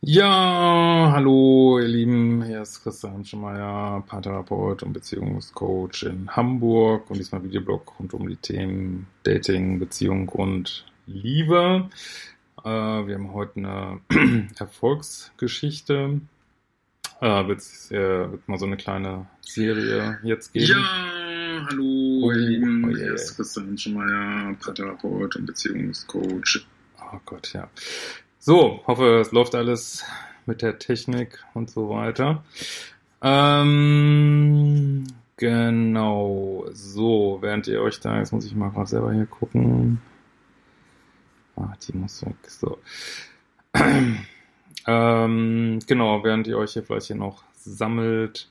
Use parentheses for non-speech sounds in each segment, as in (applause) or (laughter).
Ja, hallo ihr Lieben, hier ist Christian Schemeier, Paartherapeut und Beziehungscoach in Hamburg und diesmal Videoblog rund um die Themen Dating, Beziehung und Liebe. Äh, wir haben heute eine (clears throat) Erfolgsgeschichte. Äh, wird es äh, mal so eine kleine Serie jetzt geben. Ja, hallo Oh, ihr Lieben, oh je. hier ist Christian Schemeier, Paartherapeut und Beziehungscoach. Oh Gott, ja. So, hoffe, es läuft alles mit der Technik und so weiter. Ähm, genau. So, während ihr euch da, jetzt muss ich mal selber hier gucken. Ah, die muss weg. So. (clears throat) ähm, genau, während ihr euch hier vielleicht hier noch sammelt.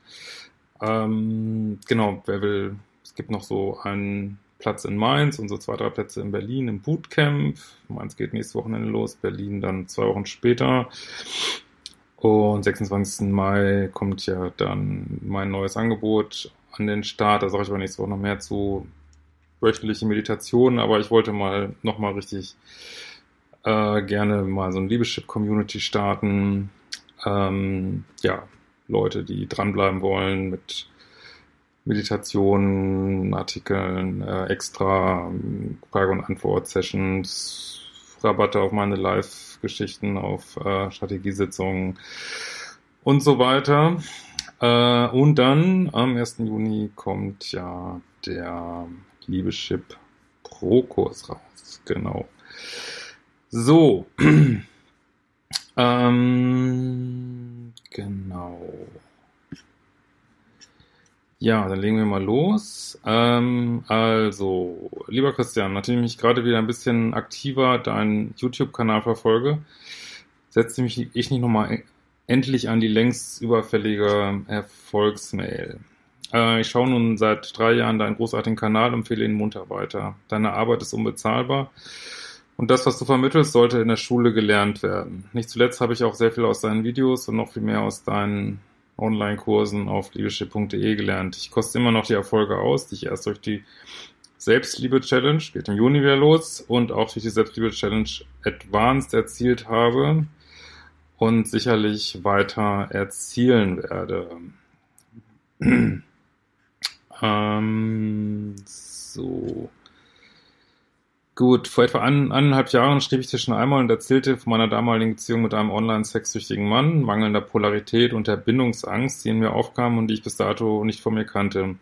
Ähm, genau, wer will, es gibt noch so einen Platz in Mainz und so zwei, drei Plätze in Berlin im Bootcamp. Mainz geht nächstes Wochenende los, Berlin dann zwei Wochen später. Und 26. Mai kommt ja dann mein neues Angebot an den Start. Da sage ich aber nächste Woche noch mehr zu wöchentliche Meditation, aber ich wollte mal nochmal richtig äh, gerne mal so ein Liebeschip-Community starten. Ähm, ja, Leute, die dranbleiben wollen mit Meditationen, Artikeln, äh, extra ähm, Frage- und Antwort-Sessions, Rabatte auf meine Live-Geschichten, auf äh, Strategiesitzungen und so weiter. Äh, und dann am 1. Juni kommt ja der Liebeschip Pro-Kurs raus. Genau. So. (clears throat) ähm, genau. Ja, dann legen wir mal los. Ähm, also, lieber Christian, nachdem ich gerade wieder ein bisschen aktiver deinen YouTube-Kanal verfolge, setze mich ich nicht nochmal endlich an die längst überfällige Erfolgsmail. Äh, ich schaue nun seit drei Jahren deinen großartigen Kanal und empfehle ihn munter weiter. Deine Arbeit ist unbezahlbar und das, was du vermittelst, sollte in der Schule gelernt werden. Nicht zuletzt habe ich auch sehr viel aus deinen Videos und noch viel mehr aus deinen Online-Kursen auf liebeschip.de gelernt. Ich koste immer noch die Erfolge aus, die ich erst durch die Selbstliebe-Challenge, geht im Juni wieder los, und auch durch die Selbstliebe-Challenge Advanced erzielt habe und sicherlich weiter erzielen werde. (clears throat) ähm, so. Gut, vor etwa ein, eineinhalb Jahren schrieb ich dir schon einmal und erzählte von meiner damaligen Beziehung mit einem online-sexsüchtigen Mann, mangelnder Polarität und der Bindungsangst, die in mir aufkam und die ich bis dato nicht von mir kannte.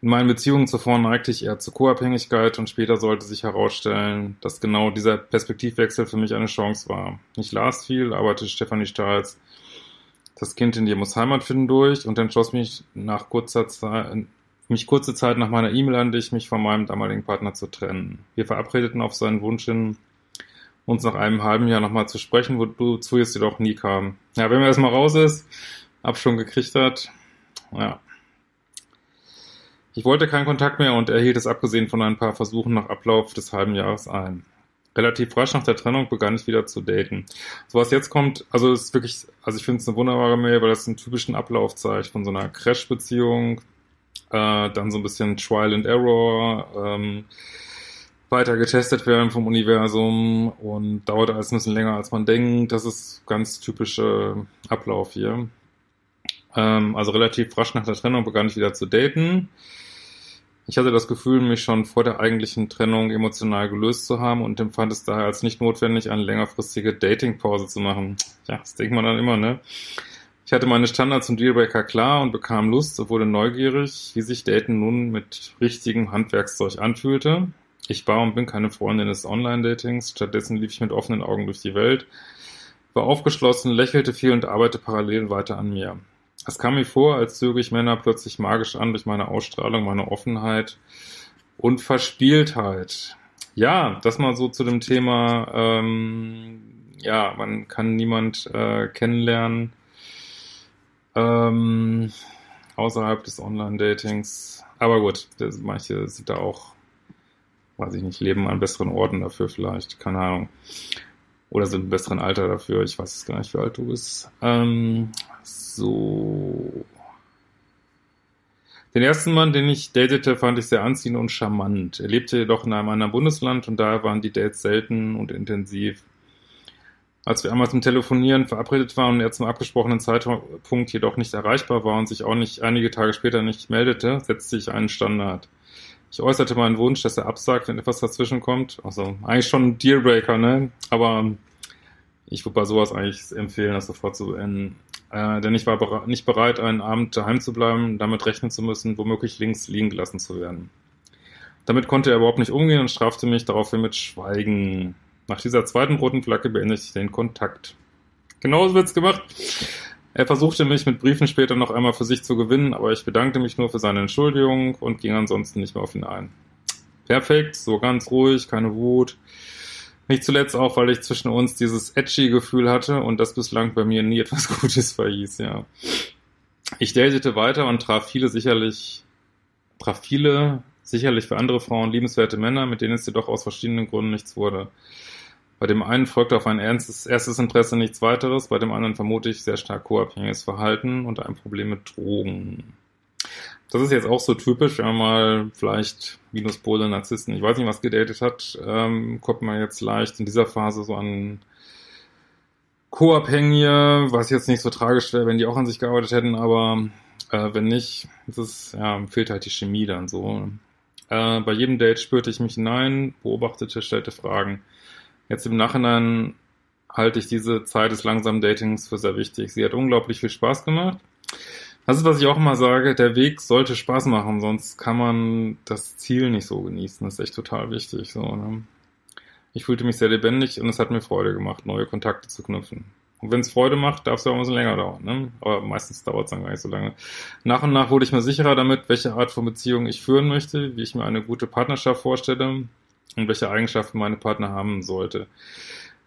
In meinen Beziehungen zuvor neigte ich eher zur Co-Abhängigkeit und später sollte sich herausstellen, dass genau dieser Perspektivwechsel für mich eine Chance war. Ich las viel, arbeitete Stefanie Stahls Das Kind in dir muss Heimat finden durch und entschloss mich nach kurzer Zeit, mich kurze Zeit nach meiner E-Mail an dich, mich von meinem damaligen Partner zu trennen. Wir verabredeten auf seinen Wunsch hin, uns nach einem halben Jahr nochmal zu sprechen, wozu es jedoch nie kam. Ja, wenn man erstmal raus ist, ab schon gekriegt hat, ja. Ich wollte keinen Kontakt mehr und erhielt es abgesehen von ein paar Versuchen nach Ablauf des halben Jahres ein. Relativ rasch nach der Trennung begann ich wieder zu daten. So was jetzt kommt, also ist wirklich, also ich finde es eine wunderbare Mail, weil das einen typischen Ablauf zeigt von so einer Crash-Beziehung, äh, dann so ein bisschen Trial and Error, ähm, weiter getestet werden vom Universum und dauert alles ein bisschen länger als man denkt. Das ist ganz typischer Ablauf hier. Ähm, also relativ rasch nach der Trennung begann ich wieder zu daten. Ich hatte das Gefühl, mich schon vor der eigentlichen Trennung emotional gelöst zu haben und empfand es daher als nicht notwendig, eine längerfristige Datingpause zu machen. Ja, das denkt man dann immer, ne? Ich hatte meine Standards und Dealbreaker klar und bekam Lust und wurde neugierig, wie sich Daten nun mit richtigem Handwerkszeug anfühlte. Ich war und bin keine Freundin des Online-Datings, stattdessen lief ich mit offenen Augen durch die Welt, war aufgeschlossen, lächelte viel und arbeitete parallel weiter an mir. Es kam mir vor, als zöge ich Männer plötzlich magisch an durch meine Ausstrahlung, meine Offenheit und Verspieltheit. Ja, das mal so zu dem Thema, ähm, ja, man kann niemand äh, kennenlernen ähm, außerhalb des Online-Datings. Aber gut, das, manche sind da auch weiß ich nicht, leben an besseren Orten dafür vielleicht, keine Ahnung. Oder sind im besseren Alter dafür, ich weiß es gar nicht, wie alt du bist. Ähm, so. Den ersten Mann, den ich datete, fand ich sehr anziehend und charmant. Er lebte jedoch in einem anderen Bundesland und daher waren die Dates selten und intensiv. Als wir einmal zum Telefonieren verabredet waren und er zum abgesprochenen Zeitpunkt jedoch nicht erreichbar war und sich auch nicht einige Tage später nicht meldete, setzte ich einen Standard. Ich äußerte meinen Wunsch, dass er absagt, wenn etwas dazwischen kommt. Also eigentlich schon ein Dealbreaker, ne? Aber ich würde bei sowas eigentlich empfehlen, das sofort zu beenden. Äh, denn ich war bere nicht bereit, einen Abend daheim zu bleiben, damit rechnen zu müssen, womöglich links liegen gelassen zu werden. Damit konnte er überhaupt nicht umgehen und strafte mich daraufhin mit Schweigen. Nach dieser zweiten roten Flagge beendete ich den Kontakt. Genauso wird's gemacht. Er versuchte mich mit Briefen später noch einmal für sich zu gewinnen, aber ich bedankte mich nur für seine Entschuldigung und ging ansonsten nicht mehr auf ihn ein. Perfekt, so ganz ruhig, keine Wut. Nicht zuletzt auch, weil ich zwischen uns dieses edgy Gefühl hatte und das bislang bei mir nie etwas (laughs) Gutes verhieß, ja. Ich datete weiter und traf viele sicherlich, traf viele sicherlich für andere Frauen liebenswerte Männer, mit denen es jedoch aus verschiedenen Gründen nichts wurde. Bei dem einen folgte auf ein ernstes, erstes Interesse nichts weiteres, bei dem anderen vermute ich sehr stark co-abhängiges Verhalten und ein Problem mit Drogen. Das ist jetzt auch so typisch, wenn man mal vielleicht Minuspole, Narzissten, ich weiß nicht, was gedatet hat, ähm, kommt man jetzt leicht in dieser Phase so an Co-Abhängige, was jetzt nicht so tragisch wäre, wenn die auch an sich gearbeitet hätten, aber äh, wenn nicht, ist, ja, fehlt halt die Chemie dann so. Äh, bei jedem Date spürte ich mich hinein, beobachtete, stellte Fragen. Jetzt im Nachhinein halte ich diese Zeit des langsamen Datings für sehr wichtig. Sie hat unglaublich viel Spaß gemacht. Das ist, was ich auch immer sage, der Weg sollte Spaß machen, sonst kann man das Ziel nicht so genießen. Das ist echt total wichtig. So, ne? Ich fühlte mich sehr lebendig und es hat mir Freude gemacht, neue Kontakte zu knüpfen. Und wenn es Freude macht, darf es ja auch ein bisschen länger dauern. Ne? Aber meistens dauert es dann gar nicht so lange. Nach und nach wurde ich mir sicherer damit, welche Art von Beziehung ich führen möchte, wie ich mir eine gute Partnerschaft vorstelle und welche Eigenschaften meine Partner haben sollte.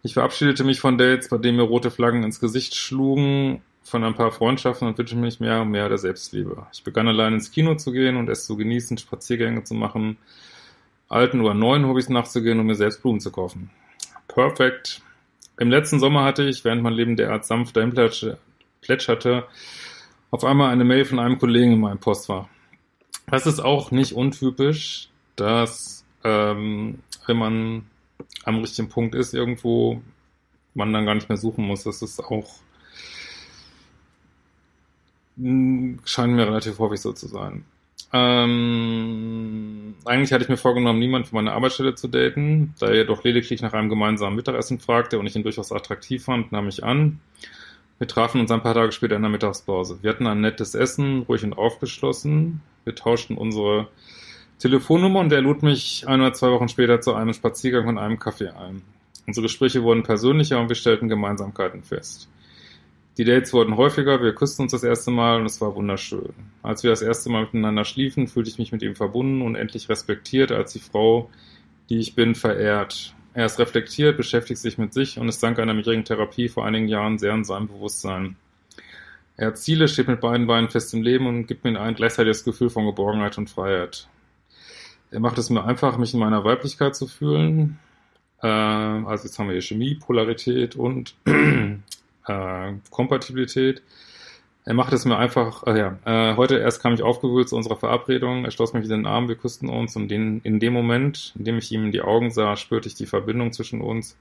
Ich verabschiedete mich von Dates, bei denen mir rote Flaggen ins Gesicht schlugen von ein paar Freundschaften und wünsche mich mehr und mehr der Selbstliebe. Ich begann allein ins Kino zu gehen und es zu genießen, Spaziergänge zu machen, alten oder neuen Hobbys nachzugehen und mir selbst Blumen zu kaufen. Perfekt. Im letzten Sommer hatte ich, während mein Leben derart sanft dahin plätscherte, auf einmal eine Mail von einem Kollegen in meinem Postfach. Das ist auch nicht untypisch, dass ähm, wenn man am richtigen Punkt ist irgendwo, man dann gar nicht mehr suchen muss. Das ist auch hm, scheint mir relativ häufig so zu sein. Ähm, eigentlich hatte ich mir vorgenommen, niemand für meine Arbeitsstelle zu daten. Da er jedoch lediglich nach einem gemeinsamen Mittagessen fragte und ich ihn durchaus attraktiv fand, nahm ich an. Wir trafen uns ein paar Tage später in der Mittagspause. Wir hatten ein nettes Essen, ruhig und aufgeschlossen. Wir tauschten unsere Telefonnummer und er lud mich ein oder zwei Wochen später zu einem Spaziergang und einem Kaffee ein. Unsere Gespräche wurden persönlicher und wir stellten Gemeinsamkeiten fest. Die Dates wurden häufiger, wir küssten uns das erste Mal und es war wunderschön. Als wir das erste Mal miteinander schliefen, fühlte ich mich mit ihm verbunden und endlich respektiert als die Frau, die ich bin, verehrt. Er ist reflektiert, beschäftigt sich mit sich und ist dank einer mehrjährigen Therapie vor einigen Jahren sehr in seinem Bewusstsein. Er hat Ziele, steht mit beiden Beinen fest im Leben und gibt mir ein gleichzeitiges Gefühl von Geborgenheit und Freiheit. Er macht es mir einfach, mich in meiner Weiblichkeit zu fühlen. Äh, also jetzt haben wir hier Chemie, Polarität und (clears throat) äh, Kompatibilität. Er macht es mir einfach, äh, ja, äh, heute erst kam ich aufgewühlt zu unserer Verabredung, er schloss mich in den Arm, wir küssten uns und den, in dem Moment, in dem ich ihm in die Augen sah, spürte ich die Verbindung zwischen uns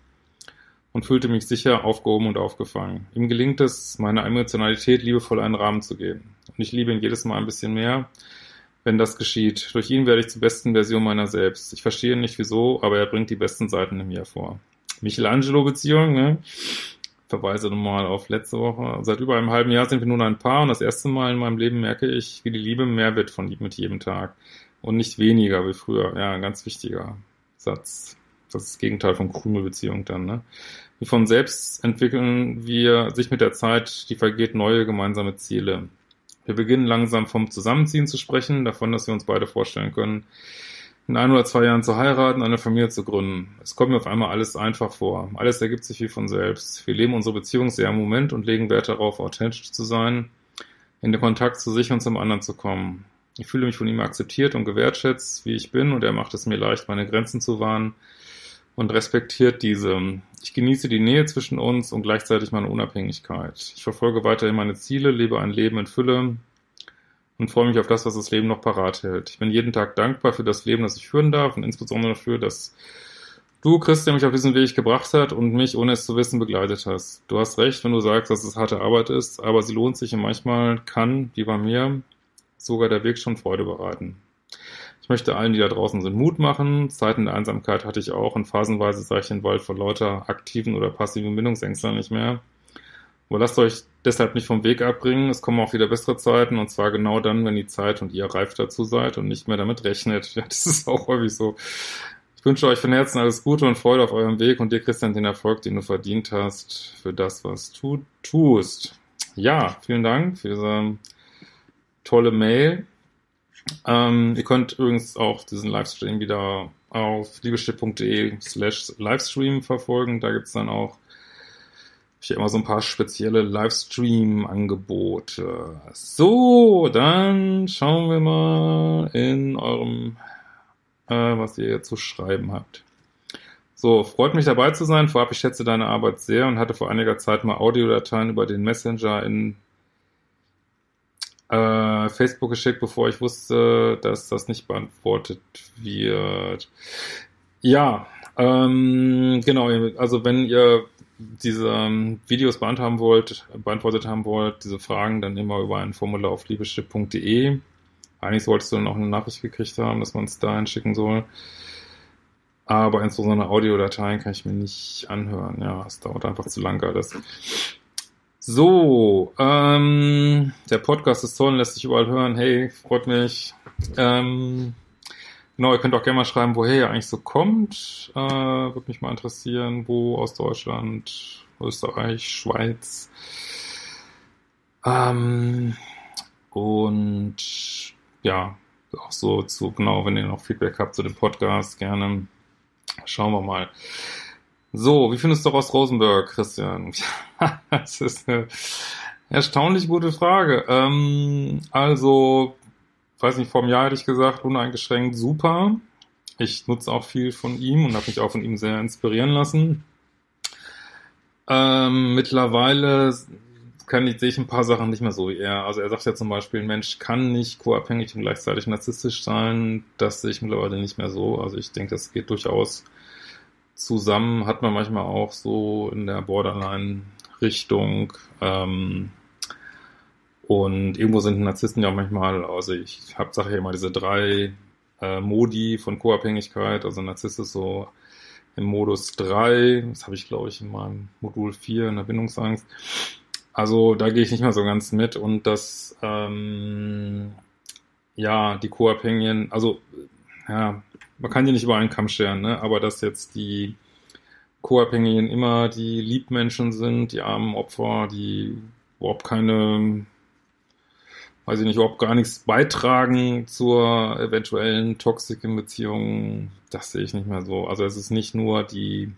und fühlte mich sicher, aufgehoben und aufgefangen. Ihm gelingt es, meiner Emotionalität liebevoll einen Rahmen zu geben. Und ich liebe ihn jedes Mal ein bisschen mehr, wenn das geschieht. Durch ihn werde ich zur besten Version meiner selbst. Ich verstehe nicht wieso, aber er bringt die besten Seiten in mir vor. Michelangelo-Beziehung, ne? verweise nochmal auf letzte Woche. Seit über einem halben Jahr sind wir nun ein Paar und das erste Mal in meinem Leben merke ich, wie die Liebe mehr wird von mit jedem Tag und nicht weniger wie früher. Ja, ein ganz wichtiger Satz. Das ist das Gegenteil von Krümelbeziehung dann, ne? Wie von selbst entwickeln wir sich mit der Zeit, die vergeht, neue gemeinsame Ziele. Wir beginnen langsam vom Zusammenziehen zu sprechen, davon, dass wir uns beide vorstellen können, in ein oder zwei Jahren zu heiraten, eine Familie zu gründen. Es kommt mir auf einmal alles einfach vor. Alles ergibt sich wie von selbst. Wir leben unsere Beziehung sehr im Moment und legen Wert darauf, authentisch zu sein, in den Kontakt zu sich und zum anderen zu kommen. Ich fühle mich von ihm akzeptiert und gewertschätzt, wie ich bin, und er macht es mir leicht, meine Grenzen zu wahren und respektiert diese. Ich genieße die Nähe zwischen uns und gleichzeitig meine Unabhängigkeit. Ich verfolge weiterhin meine Ziele, lebe ein Leben in Fülle und freue mich auf das, was das Leben noch parat hält. Ich bin jeden Tag dankbar für das Leben, das ich führen darf und insbesondere dafür, dass du, Christian, mich auf diesen Weg gebracht hast und mich, ohne es zu wissen, begleitet hast. Du hast recht, wenn du sagst, dass es harte Arbeit ist, aber sie lohnt sich und manchmal kann, wie bei mir, sogar der Weg schon Freude bereiten. Ich möchte allen, die da draußen sind, Mut machen. Zeiten der Einsamkeit hatte ich auch und phasenweise sah ich den Wald vor lauter aktiven oder passiven Bindungsängstern nicht mehr. Aber lasst euch deshalb nicht vom Weg abbringen. Es kommen auch wieder bessere Zeiten und zwar genau dann, wenn die Zeit und ihr reif dazu seid und nicht mehr damit rechnet. (laughs) Ja, das ist auch häufig so. Ich wünsche euch von Herzen alles Gute und Freude auf eurem Weg und dir, Christian, den Erfolg, den du verdient hast für das, was du tust. Ja, vielen Dank für diese tolle Mail. Ähm, ihr könnt übrigens auch diesen Livestream wieder auf liebestipp.de slash Livestream verfolgen. Da gibt's dann auch ich immer so ein paar spezielle Livestream-Angebote. So, dann schauen wir mal in eurem, äh, was ihr zu schreiben habt. So, freut mich dabei zu sein. Vorab, ich schätze deine Arbeit sehr und hatte vor einiger Zeit mal Audiodateien über den Messenger in äh, Facebook geschickt, bevor ich wusste, dass das nicht beantwortet wird. Ja, ähm, genau, also wenn ihr diese ähm, Videos beantwortet haben wollt, beantwortet haben wollt, diese Fragen, dann immer über ein Formular auf liebeschiff.de. Eigentlich solltest du dann auch eine Nachricht gekriegt haben, dass man es dahin schicken soll. Aber insbesondere Audiodateien kann ich mir nicht anhören. Ja, es dauert einfach zu lang alles. So, ähm, der Podcast ist toll, lässt sich überall hören. Hey, freut mich. Ähm, genau, ihr könnt auch gerne mal schreiben, woher ihr eigentlich so kommt. Äh, Würde mich mal interessieren, wo aus Deutschland, Österreich, Schweiz. Ähm, und ja, auch so zu, genau, wenn ihr noch Feedback habt zu dem Podcast, gerne. Schauen wir mal. So, wie findest du Ross Rosenberg, Christian? (laughs) das ist eine erstaunlich gute Frage. Ähm, also, weiß nicht, vor einem Jahr hätte ich gesagt, uneingeschränkt super. Ich nutze auch viel von ihm und habe mich auch von ihm sehr inspirieren lassen. Ähm, mittlerweile kann ich, sehe ich ein paar Sachen nicht mehr so wie er. Also er sagt ja zum Beispiel, ein Mensch kann nicht co-abhängig und gleichzeitig narzisstisch sein. Das sehe ich mittlerweile nicht mehr so. Also ich denke, das geht durchaus zusammen hat man manchmal auch so in der Borderline-Richtung. Ähm, und irgendwo sind Narzissten ja auch manchmal, also ich habe sage ja immer diese drei äh, Modi von Co-Abhängigkeit. Also Narzisst ist so im Modus 3, das habe ich glaube ich in meinem Modul 4 in der Bindungsangst. Also da gehe ich nicht mehr so ganz mit und das, ähm, ja, die Co-Abhängigen, also ja, man kann die nicht über einen Kamm scheren, ne? aber dass jetzt die Co-Abhängigen immer die Liebmenschen sind, die armen Opfer, die überhaupt keine, weiß ich nicht, überhaupt gar nichts beitragen zur eventuellen toxischen Beziehung, das sehe ich nicht mehr so. Also es ist nicht nur die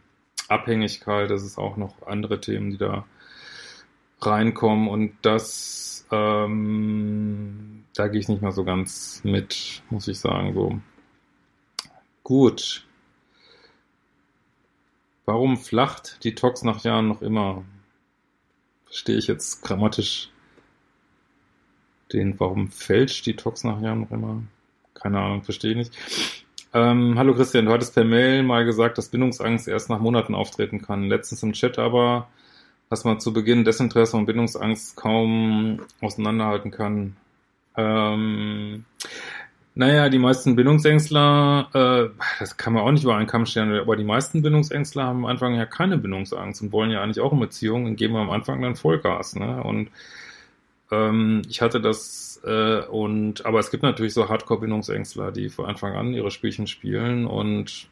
Abhängigkeit, es ist auch noch andere Themen, die da reinkommen und das, ähm, da gehe ich nicht mehr so ganz mit, muss ich sagen, so. Gut. Warum flacht die Tox nach Jahren noch immer? Verstehe ich jetzt grammatisch den, warum fälscht die Tox nach Jahren noch immer? Keine Ahnung, verstehe ich nicht. Ähm, hallo Christian, du hattest per Mail mal gesagt, dass Bindungsangst erst nach Monaten auftreten kann. Letztens im Chat aber, dass man zu Beginn Desinteresse und Bindungsangst kaum auseinanderhalten kann. Ähm, naja, die meisten Bindungsängstler, äh, das kann man auch nicht über einen Kamm stellen, aber die meisten Bindungsängstler haben am Anfang ja keine Bindungsangst und wollen ja eigentlich auch in Beziehungen und geben am Anfang dann Vollgas. Ne? Und ähm, ich hatte das, äh, und aber es gibt natürlich so Hardcore-Bindungsängstler, die von Anfang an ihre Spielchen spielen und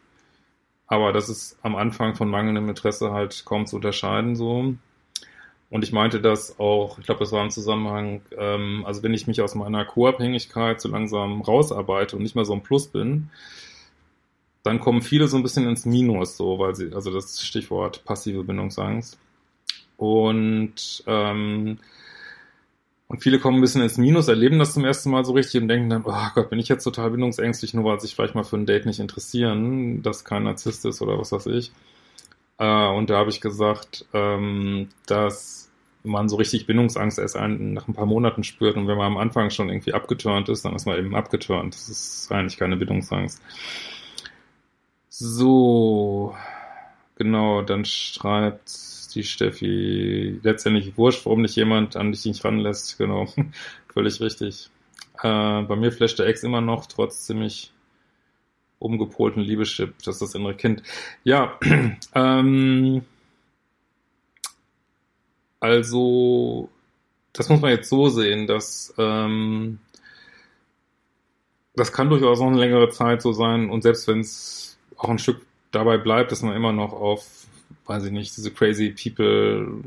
aber das ist am Anfang von mangelndem Interesse halt kaum zu unterscheiden so. Und ich meinte das auch, ich glaube, das war im Zusammenhang, ähm, also wenn ich mich aus meiner Co-Abhängigkeit so langsam rausarbeite und nicht mehr so ein Plus bin, dann kommen viele so ein bisschen ins Minus, so, weil sie, also das Stichwort passive Bindungsangst. Und ähm, Und viele kommen ein bisschen ins Minus, erleben das zum ersten Mal so richtig und denken dann, oh Gott, bin ich jetzt total bindungsängstlich, nur weil sich vielleicht mal für ein Date nicht interessieren, dass kein Narzisst ist oder was weiß ich. Äh, und da habe ich gesagt, ähm, dass man so richtig Bindungsangst erst ein, nach ein paar Monaten spürt und wenn man am Anfang schon irgendwie abgeturnt ist, dann ist man eben abgeturnt. Das ist eigentlich keine Bindungsangst. So, genau, dann schreibt die Steffi letztendlich wurscht, warum nicht jemand an dich nicht ranlässt. Genau, (laughs) völlig richtig. Äh, bei mir flasht der Ex immer noch, trotz ziemlich umgepolten Liebeschip, das ist das innere Kind. Ja, (clears throat) ähm, also, das muss man jetzt so sehen, dass ähm, das kann durchaus noch eine längere Zeit so sein und selbst wenn es auch ein Stück dabei bleibt, dass man immer noch auf weiß ich nicht, diese crazy people,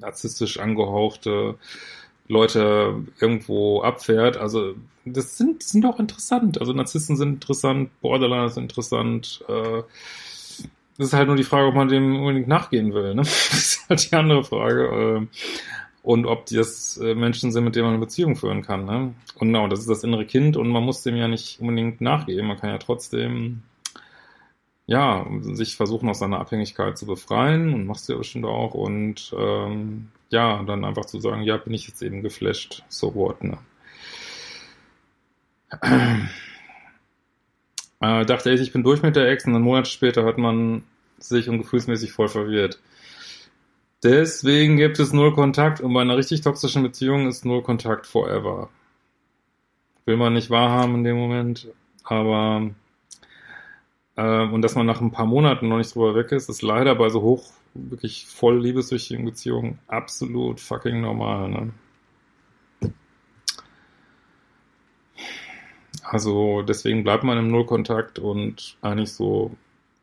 narzisstisch angehauchte Leute irgendwo abfährt. Also das sind, sind auch interessant. Also Narzissten sind interessant, Borderliner sind interessant. Äh, das ist halt nur die Frage, ob man dem unbedingt nachgehen will. Ne? (laughs) Das ist halt die andere Frage. Äh, und ob das äh, Menschen sind, mit denen man eine Beziehung führen kann. Ne? Und genau, das ist das innere Kind und man muss dem ja nicht unbedingt nachgehen. Man kann ja trotzdem ja, sich versuchen aus seiner Abhängigkeit zu befreien und machst du ja bestimmt auch und ähm, ja, dann einfach zu sagen, ja, bin ich jetzt eben geflasht, so what, ne? (clears throat) Äh, dachte ich, ich bin durch mit der Ex und einen Monat später hat man sich und gefühlsmäßig voll verwirrt. Deswegen gibt es null Kontakt und bei einer richtig toxischen Beziehung ist null Kontakt forever. Will man nicht wahrhaben in dem Moment, aber äh, und dass man nach ein paar Monaten noch nicht drüber weg ist, ist leider bei so hoch, wirklich voll liebessüchtigen Beziehungen absolut fucking normal. Ne? Also deswegen bleibt man im Nullkontakt und eigentlich so,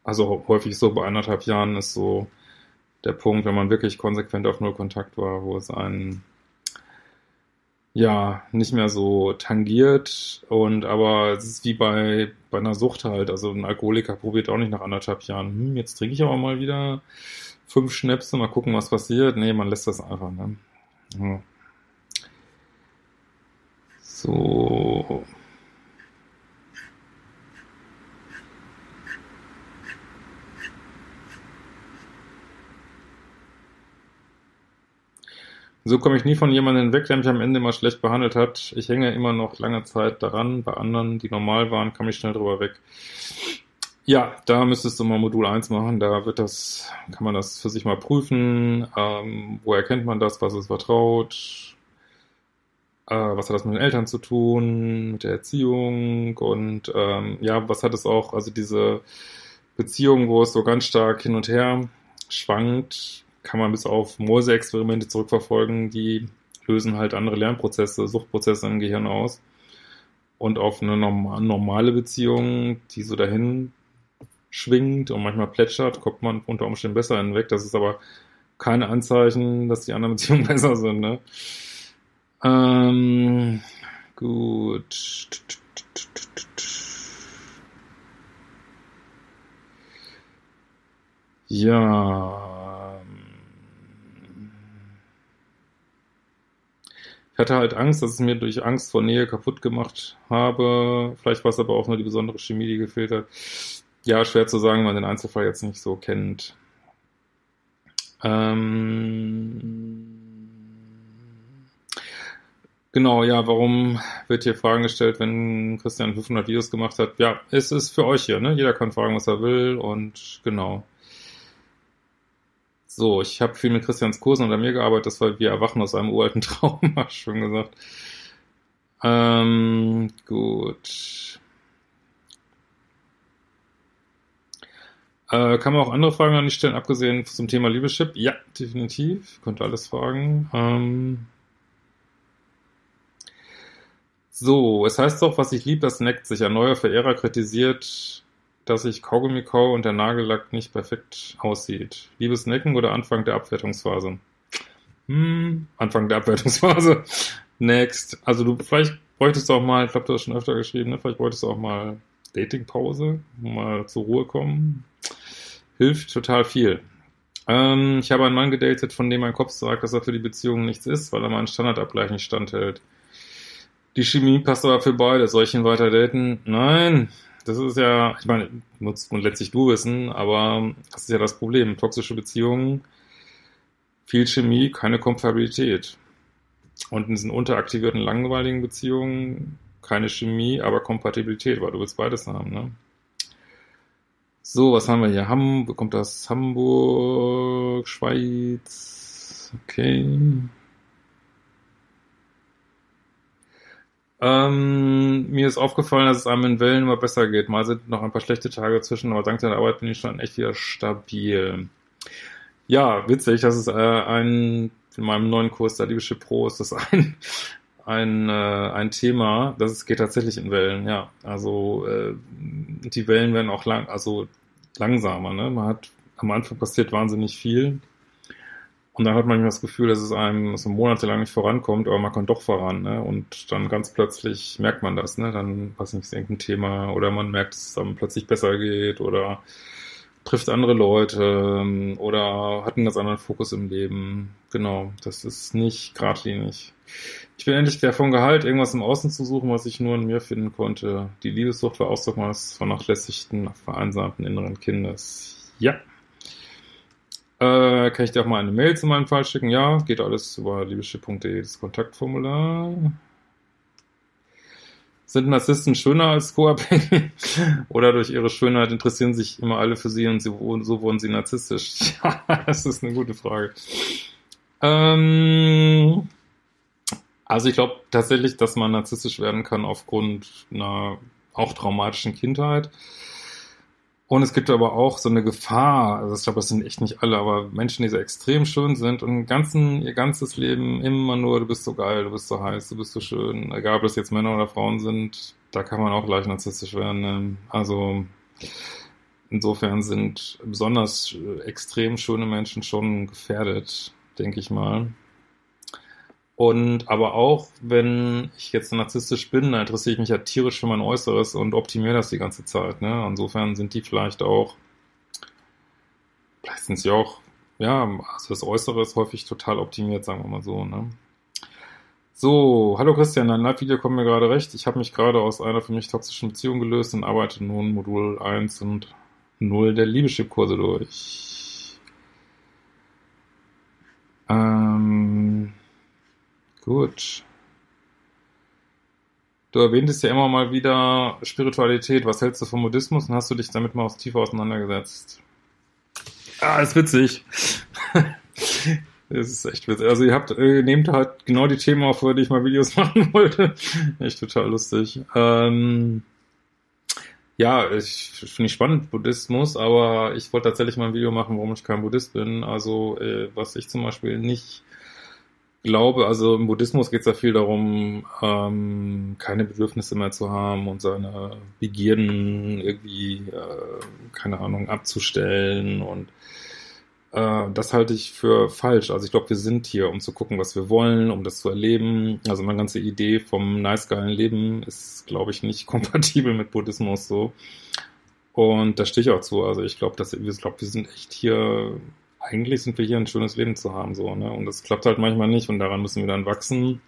also häufig so bei anderthalb Jahren ist so der Punkt, wenn man wirklich konsequent auf Nullkontakt war, wo es einen ja, nicht mehr so tangiert und aber es ist wie bei, bei einer Sucht halt. Also ein Alkoholiker probiert auch nicht nach anderthalb Jahren, hm, jetzt trinke ich aber mal wieder fünf Schnäpse, mal gucken, was passiert. Nee, man lässt das einfach, ne? Ja. So. So komme ich nie von jemandem weg, der mich am Ende immer schlecht behandelt hat. Ich hänge immer noch lange Zeit daran. Bei anderen, die normal waren, kam ich schnell drüber weg. Ja, da müsstest du mal Modul 1 machen. Da wird das, kann man das für sich mal prüfen. Ähm, wo erkennt man das? Was ist vertraut? Äh, was hat das mit den Eltern zu tun? Mit der Erziehung? Und ähm, ja, was hat es auch, also diese Beziehung, wo es so ganz stark hin und her schwankt, kann man bis auf Morse-Experimente zurückverfolgen, die lösen halt andere Lernprozesse, Suchtprozesse im Gehirn aus. Und auf eine normale Beziehung, die so dahin schwingt und manchmal plätschert, kommt man unter Umständen besser hinweg. Das ist aber keine Anzeichen, dass die anderen Beziehungen (laughs) besser sind. Ne? Ähm, gut. Ja. Ich hatte halt Angst, dass es mir durch Angst vor Nähe kaputt gemacht habe. Vielleicht war es aber auch nur die besondere Chemie, die gefehlt hat. Ja, schwer zu sagen, wenn man den Einzelfall jetzt nicht so kennt. Ähm genau, ja, warum wird hier Fragen gestellt, wenn Christian 500 Videos gemacht hat? Ja, es ist für euch hier, ne? Jeder kann fragen, was er will und genau. So, ich habe viel mit Christians Kursen unter mir gearbeitet, das war wir erwachen aus einem uralten (laughs) Traum, hast schon gesagt. Ähm, gut. Äh, kann man auch andere Fragen an die stellen, abgesehen zum Thema Liebeschip? Ja, definitiv. Könnt alles fragen. Ähm, so, es heißt doch, was ich lieb, das neckt sich. Ein neuer Verehrer kritisiert dass ich Kaugummi kau und der Nagellack nicht perfekt aussieht. Liebes Necken oder Anfang der Abwertungsphase? Hm, Anfang der Abwertungsphase. (laughs) Next. Also du, vielleicht bräuchtest du auch mal, ich glaube, du hast schon öfter geschrieben, ne? vielleicht bräuchtest du auch mal Datingpause, mal zur Ruhe kommen. Hilft total viel. Ähm, ich habe einen Mann gedatet, von dem mein Kopf sagt, dass er für die Beziehung nichts ist, weil er meinen Standardabgleich nicht standhält. Die Chemie passt aber für beide. Soll ich ihn weiter daten? Nein. Das ist ja, ich meine, muss man letztlich du wissen, aber das ist ja das Problem. Toxische Beziehungen, viel Chemie, keine Kompatibilität. Und in diesen unteraktivierten, langweiligen Beziehungen keine Chemie, aber Kompatibilität, weil du willst beides haben, ne? So, was haben wir hier? Hamburg, kommt das Hamburg, Schweiz, okay. Ähm, mir ist aufgefallen, dass es einem in Wellen immer besser geht. Mal sind noch ein paar schlechte Tage zwischen, aber dank der Arbeit bin ich schon echt wieder stabil. Ja, witzig, das ist äh, ein, in meinem neuen Kurs, der Liebeschiff Pro, ist das (laughs) ein, ein, äh, ein Thema, das es geht tatsächlich in Wellen, ja. Also äh, die Wellen werden auch lang, also langsamer, ne? Man hat am Anfang passiert wahnsinnig viel und dann hat man das Gefühl, dass es einem so monatelang nicht vorankommt, aber man kommt doch voran, ne? Und dann ganz plötzlich merkt man das, ne? Dann, weiß nicht, ist irgendein Thema oder man merkt, dass es dann plötzlich besser geht oder trifft andere Leute ähm, oder hat einen ganz anderen Fokus im Leben. Genau, das ist nicht geradlinig. Ich bin endlich davon geheilt, irgendwas im Außen zu suchen, was ich nur in mir finden konnte. Die Liebessucht war Ausdruck meines vernachlässigten, vereinsamten inneren Kindes. Ja. Äh, kann ich dir auch mal eine Mail zu meinem Fall schicken? Ja, geht alles über liebeschiff.de, das Kontaktformular. Sind Narzissten schöner als co-abhängig? (laughs) Oder durch ihre Schönheit interessieren sich immer alle für sie und sie, so wurden sie narzisstisch? (laughs) Ja, das ist eine gute Frage. Ähm, also ich glaube tatsächlich, dass man narzisstisch werden kann aufgrund einer auch traumatischen Kindheit. Und es gibt aber auch so eine Gefahr, also ich glaube, das sind echt nicht alle, aber Menschen, die so extrem schön sind und ganzen, ihr ganzes Leben immer nur, du bist so geil, du bist so heiß, du bist so schön, egal ob das jetzt Männer oder Frauen sind, da kann man auch gleich narzisstisch werden. Ne? Also insofern sind besonders extrem schöne Menschen schon gefährdet, denke ich mal. Und aber auch, wenn ich jetzt narzisstisch bin, dann interessiere ich mich ja tierisch für mein Äußeres und optimiere das die ganze Zeit. Ne? Insofern sind die vielleicht auch, vielleicht sind sie auch, ja, also das Äußere ist häufig total optimiert, sagen wir mal so. Ne? So, hallo Christian, dein Live-Video kommt mir gerade recht. Ich habe mich gerade aus einer für mich toxischen Beziehung gelöst und arbeite nun Modul 1 und 0 der Liebeschip-Kurse durch. Ähm, Gut. Du erwähntest ja immer mal wieder Spiritualität. Was hältst du vom Buddhismus und hast du dich damit mal aus tiefer auseinandergesetzt? Ah, ist witzig. Das ist echt witzig. Also ihr habt, äh, nehmt halt genau die Themen auf, die ich mal Videos (laughs) machen wollte. Echt total lustig. Ähm, ja, ich finde ich spannend, Buddhismus, aber ich wollte tatsächlich mal ein Video machen, warum ich kein Buddhist bin. Also, äh, was ich zum Beispiel nicht glaube, also im Buddhismus geht es ja viel darum, ähm, keine Bedürfnisse mehr zu haben und seine Begierden irgendwie, äh, keine Ahnung, abzustellen und äh, das halte ich für falsch. Also ich glaube, wir sind hier, um zu gucken, was wir wollen, um das zu erleben. Also meine ganze Idee vom nice geilen Leben ist, glaube ich, nicht (laughs) kompatibel mit Buddhismus so. Und da stehe ich auch zu. Also ich glaube, dass ich glaube, wir sind echt hier eigentlich sind wir hier ein schönes Leben zu haben, so, ne? Und das klappt halt manchmal nicht und daran müssen wir dann wachsen.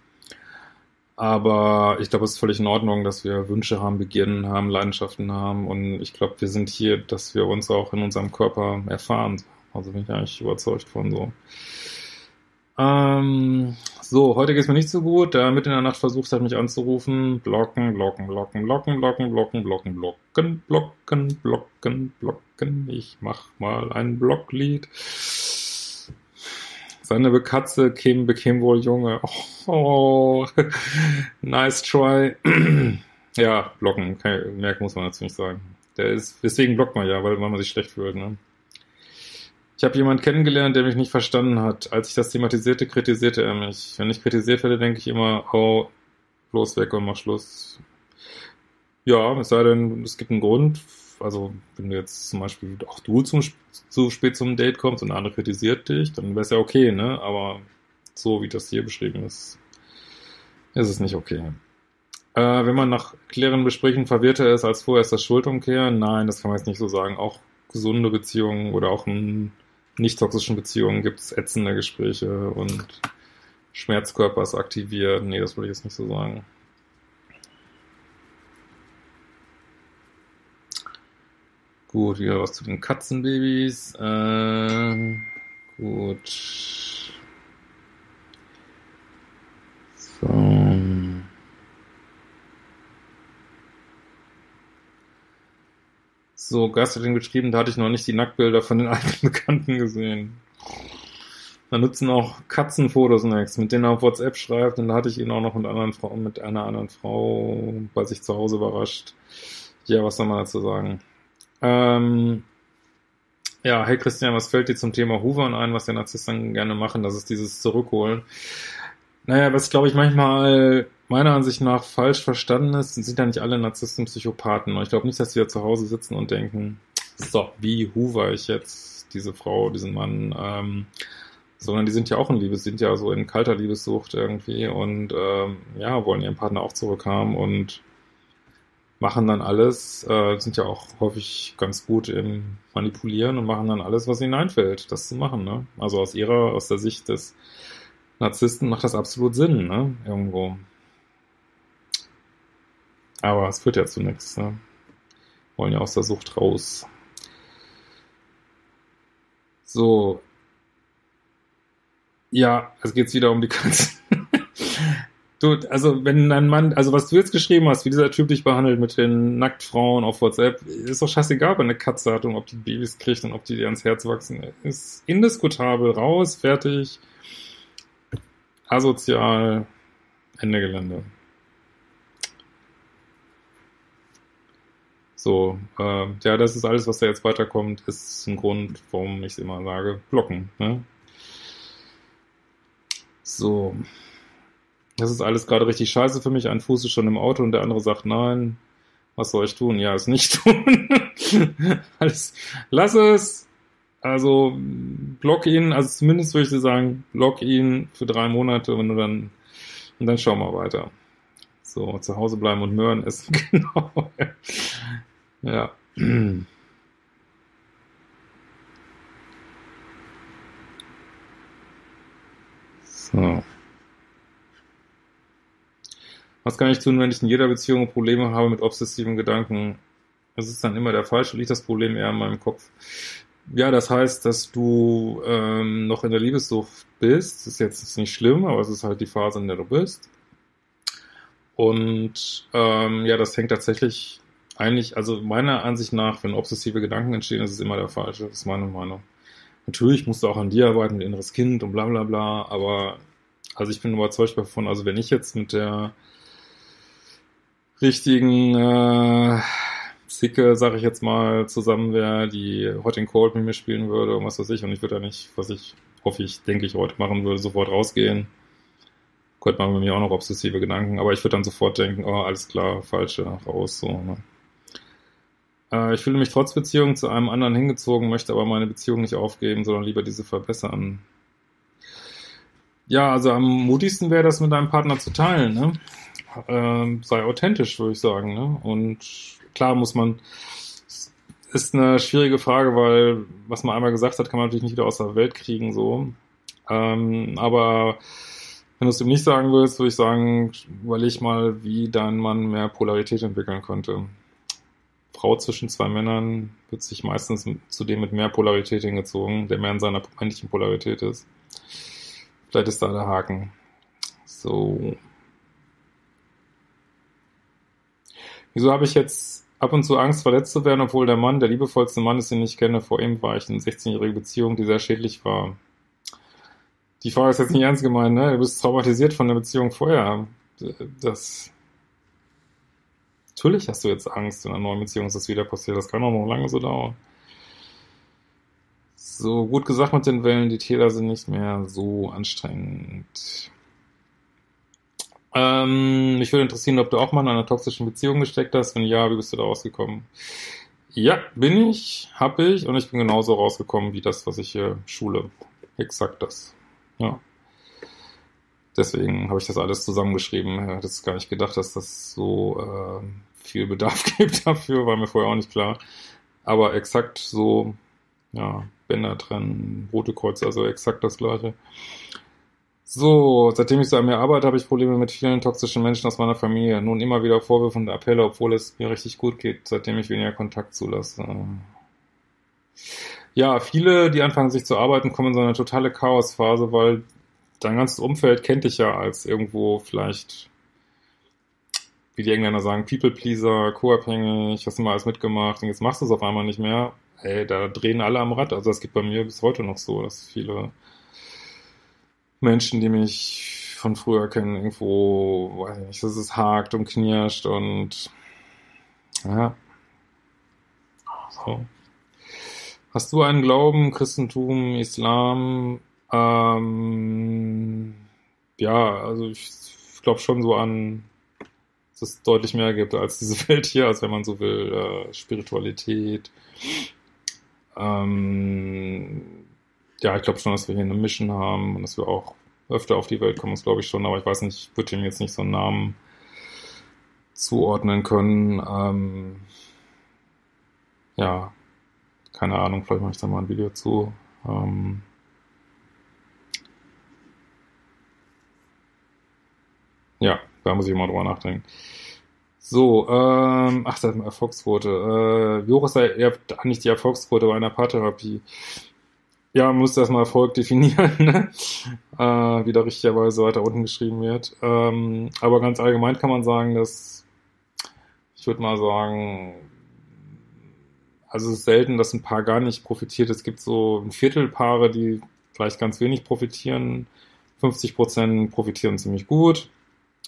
Aber ich glaube, es ist völlig in Ordnung, dass wir Wünsche haben, Begierden haben, Leidenschaften haben. Und ich glaube, wir sind hier, dass wir uns auch in unserem Körper erfahren. Also bin ich eigentlich überzeugt von so. Ähm, so, heute geht es mir nicht so gut. Der mit in der Nacht versucht hat, mich anzurufen. Blocken, blocken, blocken, blocken, blocken, blocken, blocken, blocken, blocken, blocken, blocken. Ich mach mal ein Blocklied. Seine Katze Kim bekäme wohl Junge. (laughs) Oh, nice try. (clears throat) ja, blocken. Mehr muss man dazu nicht sagen. Der ist, deswegen blockt man ja, weil, weil man sich schlecht fühlt, ne? Ich habe jemanden kennengelernt, der mich nicht verstanden hat. Als ich das thematisierte, kritisierte er mich. Wenn ich kritisiert werde, denke ich immer, oh, bloß weg und mach Schluss. Ja, es sei denn, es gibt einen Grund. Also, wenn du jetzt zum Beispiel auch du zum, zu spät zum Date kommst und der andere kritisiert dich, dann wäre es ja okay, ne? Aber so wie das hier beschrieben ist, ist es nicht okay. Äh, wenn man nach klären Gesprächen verwirrter ist als vorher, ist das Schuldumkehr? Nein, das kann man jetzt nicht so sagen. Auch gesunde Beziehungen oder auch ein nicht toxischen Beziehungen gibt es ätzende Gespräche und Schmerzkörper ist aktiviert. Nee, das würde ich jetzt nicht so sagen. Gut, wieder was zu den Katzenbabys. Äh, gut. So. So, ihn geschrieben, da hatte ich noch nicht die Nacktbilder von den (laughs) alten Bekannten gesehen. Da nutzen auch Katzenfotos nichts, mit denen er auf WhatsApp schreibt. Und da hatte ich ihn auch noch mit, anderen Frau, mit einer anderen Frau bei sich zu Hause überrascht. Ja, was soll man dazu sagen? Ähm, ja, hey Christian, was fällt dir zum Thema Hoovern ein, was der Narzissten gerne machen? Das ist dieses Zurückholen. Naja, was glaube ich manchmal meiner Ansicht nach falsch verstanden ist, sind ja nicht alle Narzissten Psychopathen. Ich glaube nicht, dass die da zu Hause sitzen und denken, so, wie hoover ich jetzt diese Frau, diesen Mann, ähm, sondern die sind ja auch in Liebe, sind ja so in kalter Liebessucht irgendwie und ähm, ja, wollen ihren Partner auch zurückhaben und machen dann alles, äh, sind ja auch häufig ganz gut im Manipulieren und machen dann alles, was ihnen einfällt, das zu machen. Ne? Also aus ihrer, aus der Sicht des Narzissten macht das absolut Sinn, ne? Irgendwo. Aber es führt ja zu nichts, ne? Wollen ja aus der Sucht raus. So. Ja, es geht wieder um die Katzen. du, (laughs) also wenn ein Mann, also was du jetzt geschrieben hast, wie dieser Typ dich behandelt mit den Nacktfrauen auf WhatsApp, ist doch scheißegal, er eine Katze hat und ob die Babys kriegt und ob die dir ans Herz wachsen. Ist indiskutabel, raus, fertig asozial, Ende Gelände. So, äh, ja, das ist alles, was da jetzt weiterkommt, ist ein Grund, warum ich immer sage, blocken. Ne? So, das ist alles gerade richtig scheiße für mich. Ein Fuß ist schon im Auto und der andere sagt, nein, was soll ich tun? Ja, es nicht (laughs) tun. alles, lass es, also block ihn, also zumindest würde ich dir sagen, block ihn für drei Monate und dann und dann schauen wir weiter. So, zu Hause bleiben und Möhren essen, (laughs) genau. Ja. So. Was kann ich tun, wenn ich in jeder Beziehung Probleme habe mit obsessiven Gedanken? Es ist dann immer der falsche, liegt das Problem eher in meinem Kopf. Ja, das heißt, dass du ähm, noch in der Liebessucht bist. Das ist jetzt nicht schlimm, aber es ist halt die Phase, in der du bist. Und ähm, ja, das hängt tatsächlich eigentlich, also meiner Ansicht nach, wenn obsessive Gedanken entstehen, ist es immer der falsche. Das ist meine Meinung. Natürlich musst du auch an dir arbeiten, mit inneres Kind und bla bla bla, aber also ich bin überzeugt davon, also wenn ich jetzt mit der richtigen äh, Zicke, sag ich jetzt mal, zusammen wäre, die Hot and Cold mit mir spielen würde und was weiß ich. Und ich würde ja nicht, was ich hoffe ich, denke ich, heute machen würde, sofort rausgehen. Könnte man bei mir auch noch obsessive Gedanken, aber ich würde dann sofort denken, oh, alles klar, falsche, raus, so, ne? Äh, Ich fühle mich trotz Beziehung zu einem anderen hingezogen, möchte aber meine Beziehung nicht aufgeben, sondern lieber diese verbessern. Ja, also am mutigsten wäre das mit deinem Partner zu teilen, ne? Ähm, sei authentisch, würde ich sagen, ne? Und klar muss man, ist eine schwierige Frage, weil was man einmal gesagt hat, kann man natürlich nicht wieder aus der Welt kriegen, so. Ähm, aber wenn du es ihm nicht sagen willst, würde ich sagen, überleg mal, wie dein Mann mehr Polarität entwickeln könnte. Frau zwischen zwei Männern wird sich meistens zu dem mit mehr Polarität hingezogen, der mehr in seiner männlichen Polarität ist. Vielleicht ist da der Haken. So. Wieso habe ich jetzt ab und zu Angst, verletzt zu werden, obwohl der Mann, der liebevollste Mann ist, den ich kenne, vor ihm war ich in 16-jährige Beziehung, die sehr schädlich war. Die Frage ist jetzt nicht ernst gemeint, ne? Du bist traumatisiert von der Beziehung vorher. Das. Natürlich hast du jetzt Angst in einer neuen Beziehung, dass das wieder passiert. Das kann auch noch lange so dauern. So, gut gesagt mit den Wellen, die Täler sind nicht mehr so anstrengend. Ähm, mich würde interessieren, ob du auch mal in einer toxischen Beziehung gesteckt hast. Wenn ja, wie bist du da rausgekommen? Ja, bin ich, hab ich und ich bin genauso rausgekommen wie das, was ich hier schule. Exakt das. Ja. Deswegen habe ich das alles zusammengeschrieben. Ich hätte gar nicht gedacht, dass das so äh, viel Bedarf (laughs) gibt dafür, war mir vorher auch nicht klar. Aber exakt so, ja, Bänder trennen, Rote Kreuz, also exakt das gleiche. So, seitdem ich so an mir arbeite, habe ich Probleme mit vielen toxischen Menschen aus meiner Familie. Nun immer wieder Vorwürfe und Appelle, obwohl es mir richtig gut geht, seitdem ich weniger Kontakt zulasse. Ja, viele, die anfangen sich zu arbeiten, kommen in so eine totale Chaosphase, weil dein ganzes Umfeld kennt dich ja als irgendwo vielleicht, wie die Engländer sagen, People-Pleaser, co-abhängig, hast du mal alles mitgemacht und jetzt machst du es auf einmal nicht mehr. Ey, da drehen alle am Rad. Also das geht bei mir bis heute noch so, dass viele Menschen, die mich von früher kennen, irgendwo, weiß ich nicht, dass es hakt und knirscht und ja. So. Hast du einen Glauben, Christentum, Islam? Ähm, ja, also ich glaube schon so an, dass es deutlich mehr gibt als diese (laughs) Welt hier, als wenn man so will, äh, Spiritualität. Ähm, ja, ich glaube schon, dass wir hier eine Mission haben und dass wir auch öfter auf die Welt kommen, das glaube ich schon, aber ich weiß nicht, ich würde ihm jetzt nicht so einen Namen zuordnen können. Ähm, ja, keine Ahnung, vielleicht mache ich da mal ein Video zu. Ähm, ja, da muss ich mal drüber nachdenken. So, ähm, ach, das ist Erfolgsquote. Äh, wie hoch ist eigentlich die Erfolgsquote bei einer Paartherapie? Ja, man muss erstmal Erfolg (laughs) definieren, ne? äh, wie da richtigerweise weiter unten geschrieben wird. Ähm, aber ganz allgemein kann man sagen, dass ich würde mal sagen, also es ist selten, dass ein Paar gar nicht profitiert. Es gibt so ein Viertel Paare, die vielleicht ganz wenig profitieren. 50 Prozent profitieren ziemlich gut.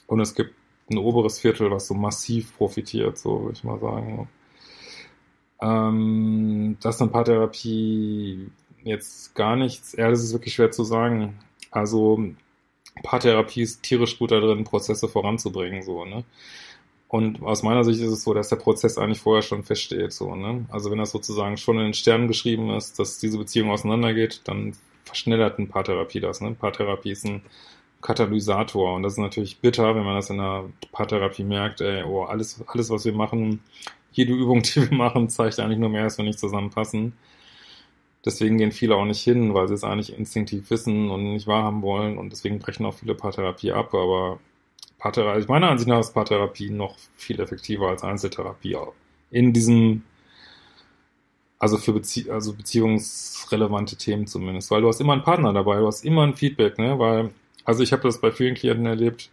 Und es gibt ein oberes Viertel, was so massiv profitiert, so würde ich mal sagen. Ähm, dass eine Paartherapie jetzt gar nichts. Ja, das ist wirklich schwer zu sagen. Also Paartherapie ist tierisch gut da drin, Prozesse voranzubringen, so, ne? Und aus meiner Sicht ist es so, dass der Prozess eigentlich vorher schon feststeht, so, ne? Also wenn das sozusagen schon in den Sternen geschrieben ist, dass diese Beziehung auseinandergeht, dann verschnellert ein Paartherapie das, ne? Paartherapie ist ein Katalysator und das ist natürlich bitter, wenn man das in der Paartherapie merkt, ey, oh, alles, alles, was wir machen, jede Übung, (laughs) die wir machen, zeigt eigentlich nur mehr, dass wir nicht zusammenpassen. Deswegen gehen viele auch nicht hin, weil sie es eigentlich instinktiv wissen und nicht wahrhaben wollen und deswegen brechen auch viele Paartherapie ab. Aber Paartherapie, also meiner Ansicht nach ist Paartherapie noch viel effektiver als Einzeltherapie. In diesem, also für Bezie also beziehungsrelevante Themen zumindest, weil du hast immer einen Partner dabei, du hast immer ein Feedback, ne? Weil, also ich habe das bei vielen Klienten erlebt,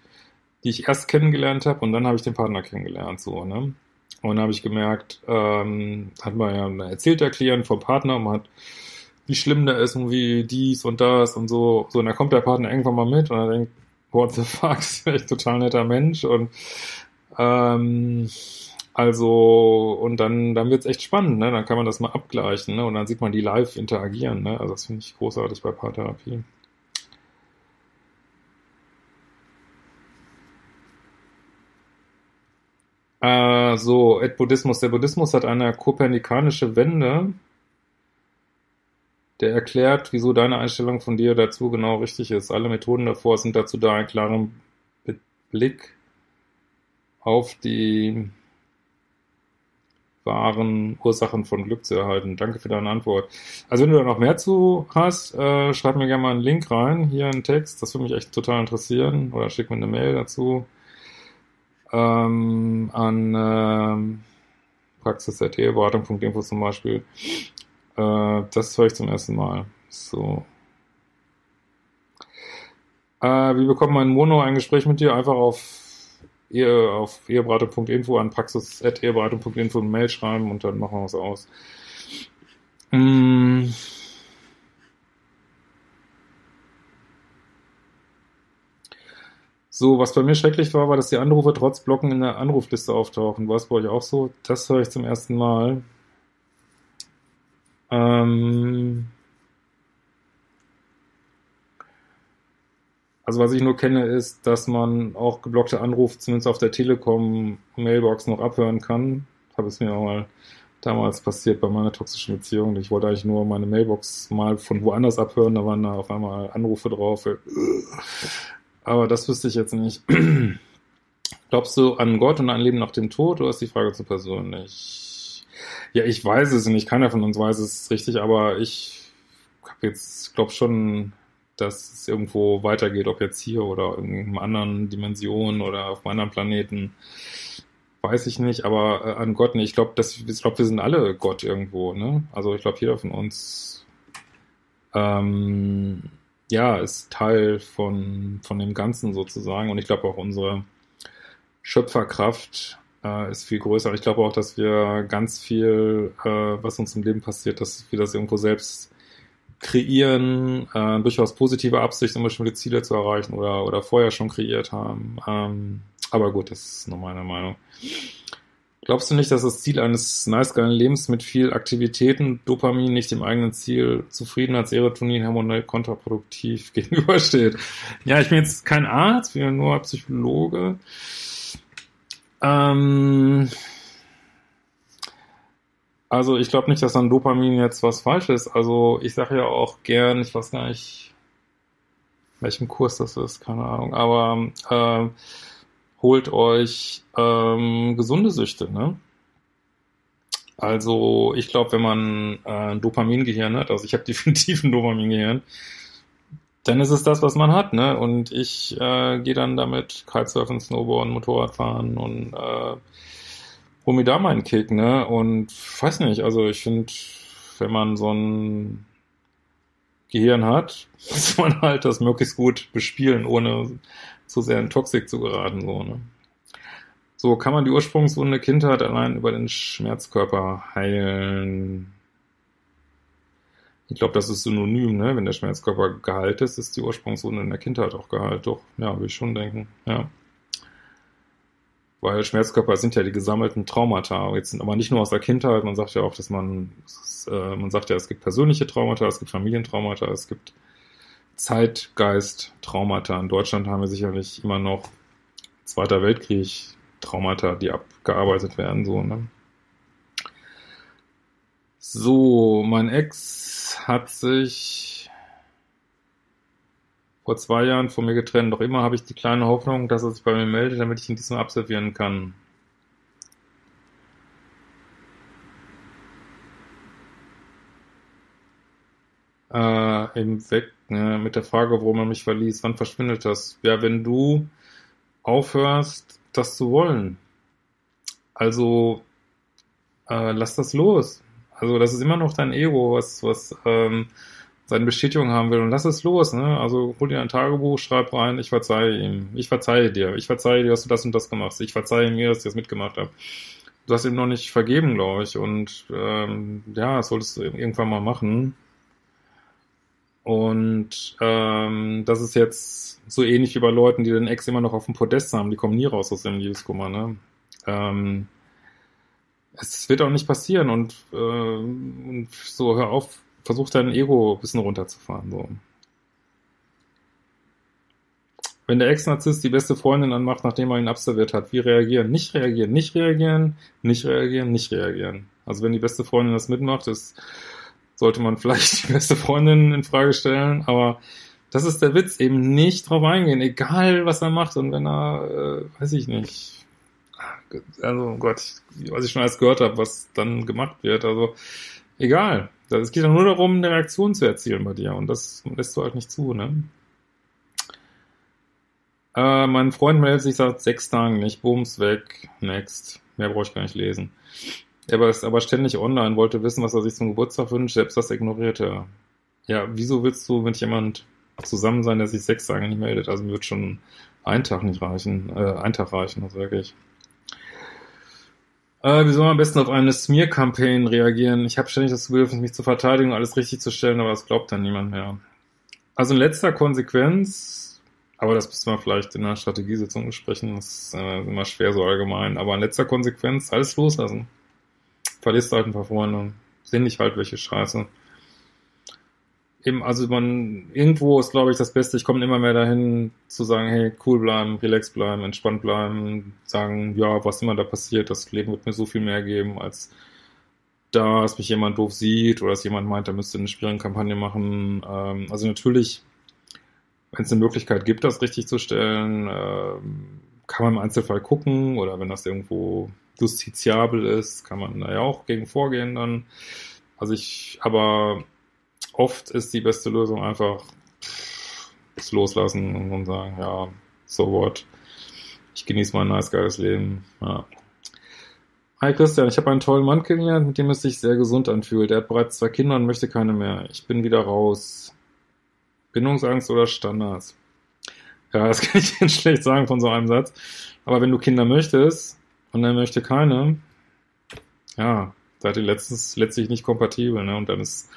die ich erst kennengelernt habe und dann habe ich den Partner kennengelernt, so, ne? Und dann habe ich gemerkt, ähm, hat man ja erzählt der Klient vom Partner, man hat, wie schlimm der ist und wie dies und das und so. So, und dann kommt der Partner irgendwann mal mit und er denkt, what the fuck, (laughs) ist echt total netter Mensch und ähm, also, und dann, dann wird's echt spannend, ne? Dann kann man das mal abgleichen, ne? Und dann sieht man die live interagieren, ne? Also das finde ich großartig bei Paartherapie. Äh, so, Ed Buddhismus. Der Buddhismus hat eine kopernikanische Wende, der erklärt, wieso deine Einstellung von dir dazu genau richtig ist. Alle Methoden davor sind dazu da, einen klaren Blick auf die wahren Ursachen von Glück zu erhalten. Danke für deine Antwort. Also wenn du da noch mehr zu hast, äh, schreib mir gerne mal einen Link rein, hier einen Text, das würde mich echt total interessieren, oder schick mir eine Mail dazu ähm, an ähm, praxis.eheberatung.info zum Beispiel. Äh, das höre ich zum ersten Mal. So. Äh, wie bekommt man Mono ein Gespräch mit dir? Einfach auf Ehe, auf eheberatung.info an praxis.eheberatung.info eine Mail schreiben und dann machen wir es aus. Mm. So, was bei mir schrecklich war, war, dass die Anrufe trotz Blocken in der Anrufliste auftauchen. War es bei euch auch so? Das höre ich zum ersten Mal. Ähm also was ich nur kenne, ist, dass man auch geblockte Anrufe zumindest auf der Telekom-Mailbox noch abhören kann. Habe es mir auch mal damals passiert bei meiner toxischen Beziehung. Ich wollte eigentlich nur meine Mailbox mal von woanders abhören, da waren da auf einmal Anrufe drauf. Aber das wüsste ich jetzt nicht. (clears throat) Glaubst du an Gott und an Leben nach dem Tod oder ist die Frage zu persönlich? Ja, ich weiß es nicht. Keiner von uns weiß es richtig, aber ich jetzt glaube schon, dass es irgendwo weitergeht, ob jetzt hier oder in irgendeiner anderen Dimension oder auf einem anderen Planeten. Weiß ich nicht, aber äh, an Gott nicht. Ich glaube, ich glaube, wir sind alle Gott irgendwo, ne? Also ich glaube, jeder von uns ähm, ja, ist Teil von, von dem Ganzen sozusagen. Und ich glaube auch unsere Schöpferkraft äh, ist viel größer. Ich glaube auch, dass wir ganz viel, äh, was uns im Leben passiert, dass wir das irgendwo selbst kreieren, äh, durchaus positive Absicht, um bestimmte Ziele zu erreichen oder, oder vorher schon kreiert haben. Ähm, aber gut, das ist nur meine Meinung. Glaubst du nicht, dass das Ziel eines nice geilen Lebens mit viel Aktivitäten, Dopamin nicht dem eigenen Ziel, Zufriedenheit, Serotonin, hormonell kontraproduktiv (laughs) gegenübersteht? Ja, ich bin jetzt kein Arzt, ich bin nur Psychologe. Ähm, also ich glaube nicht, dass an Dopamin jetzt was falsch ist. Also ich sage ja auch gern, ich weiß gar nicht, welchem Kurs das ist, keine Ahnung, aber äh, holt euch ähm, gesunde Süchte, ne? Also ich glaube, wenn man äh, ein Dopamingehirn hat, also ich habe (laughs) definitiv ein Dopamingehirn, dann ist es das, was man hat, ne? Und ich äh, gehe dann damit Kitesurfen, Snowboarden, Motorradfahren und äh, hol mir da meinen Kick, ne? Und weiß nicht, also ich finde, wenn man so ein Gehirn hat, (laughs) muss man halt das möglichst gut bespielen, ohne zu sehr in Toxik zu geraten, so, ne? So kann man die Ursprungswunde Kindheit allein über den Schmerzkörper heilen. Ich glaube, das ist synonym, ne? Wenn der Schmerzkörper geheilt ist, ist die Ursprungswunde in der Kindheit auch geheilt. Doch, ja, würde ich schon denken, ja. Weil Schmerzkörper sind ja die gesammelten Traumata. Jetzt sind aber nicht nur aus der Kindheit, man sagt ja auch, dass man, äh, man sagt ja, es gibt persönliche Traumata, es gibt Familientraumata, es gibt Zeitgeist-Traumata. In Deutschland haben wir sicherlich immer noch Zweiter Weltkrieg Traumata, die abgearbeitet werden, so, ne? So, mein Ex hat sich vor zwei Jahren von mir getrennt. Doch immer habe ich die kleine Hoffnung, dass er sich bei mir meldet, damit ich ihn diesmal absolvieren kann. Äh, eben weg, ne, mit der Frage, warum er mich verließ. Wann verschwindet das? Ja, wenn du aufhörst, das zu wollen. Also, äh, lass das los. Also, das ist immer noch dein Ego, was, was, ähm, seine Bestätigung haben will und lass es los, ne? Also hol dir ein Tagebuch, schreib rein, ich verzeihe ihm, ich verzeihe dir, ich verzeihe dir, dass du das und das gemacht hast, ich verzeihe mir, dass ich das mitgemacht habe. Du hast ihm noch nicht vergeben, glaube ich, und ähm, ja, das solltest du irgendwann mal machen. Und ähm, das ist jetzt so ähnlich wie bei Leuten, die den Ex immer noch auf dem Podest haben, die kommen nie raus aus dem Liebeskummer, ne? Ähm, es wird auch nicht passieren und, äh, und so hör auf, versuch dein Ego ein bisschen runterzufahren. So. Wenn der Ex-Narzisst die beste Freundin anmacht, nachdem er ihn absolviert hat, wie reagieren? Nicht reagieren, nicht reagieren, nicht reagieren, nicht reagieren. Also wenn die beste Freundin das mitmacht, ist, sollte man vielleicht (laughs) die beste Freundin in Frage stellen, aber das ist der Witz, eben nicht drauf eingehen, egal was er macht und wenn er, äh, weiß ich nicht, also oh Gott, was ich schon alles gehört habe, was dann gemacht wird, also egal, es geht ja nur darum, eine Reaktion zu erzielen bei dir und das lässt du halt nicht zu, ne? Äh, mein Freund meldet sich seit sechs Tagen nicht. Booms weg. Next. Mehr brauche ich gar nicht lesen. Er ist aber ständig online, wollte wissen, was er sich zum Geburtstag wünscht, selbst das ignorierte. Ja, wieso willst du mit jemand zusammen sein, der sich sechs Tage nicht meldet? Also mir wird schon ein Tag nicht reichen, äh, ein Tag reichen, das wirklich. Äh, wie soll man am besten auf eine Smear-Campaign reagieren? Ich habe ständig das Bedürfnis, mich zu verteidigen und alles richtig zu stellen, aber das glaubt dann niemand mehr. Also in letzter Konsequenz, aber das müssen wir vielleicht in einer Strategiesitzung besprechen, das ist äh, immer schwer so allgemein, aber in letzter Konsequenz alles loslassen. Verlierst halt ein paar Freunde, sehen nicht halt welche Scheiße eben, also man, irgendwo ist, glaube ich, das Beste, ich komme immer mehr dahin, zu sagen, hey, cool bleiben, relax bleiben, entspannt bleiben, sagen, ja, was immer da passiert, das Leben wird mir so viel mehr geben, als da, dass mich jemand doof sieht oder dass jemand meint, er müsste eine Kampagne machen. Ähm, also natürlich, wenn es eine Möglichkeit gibt, das richtig zu stellen, ähm, kann man im Einzelfall gucken oder wenn das irgendwo justiziabel ist, kann man da ja auch gegen vorgehen dann. Also ich, aber oft ist die beste Lösung einfach es loslassen und sagen, ja, so what. Ich genieße mein nice, geiles Leben. Ja. Hi Christian, ich habe einen tollen Mann kennengelernt, mit dem es sich sehr gesund anfühlt. Er hat bereits zwei Kinder und möchte keine mehr. Ich bin wieder raus. Bindungsangst oder Standards? Ja, (laughs) das kann ich jetzt schlecht sagen von so einem Satz. Aber wenn du Kinder möchtest und er möchte keine, ja, seid ihr letztens, letztlich nicht kompatibel, ne? Und dann ist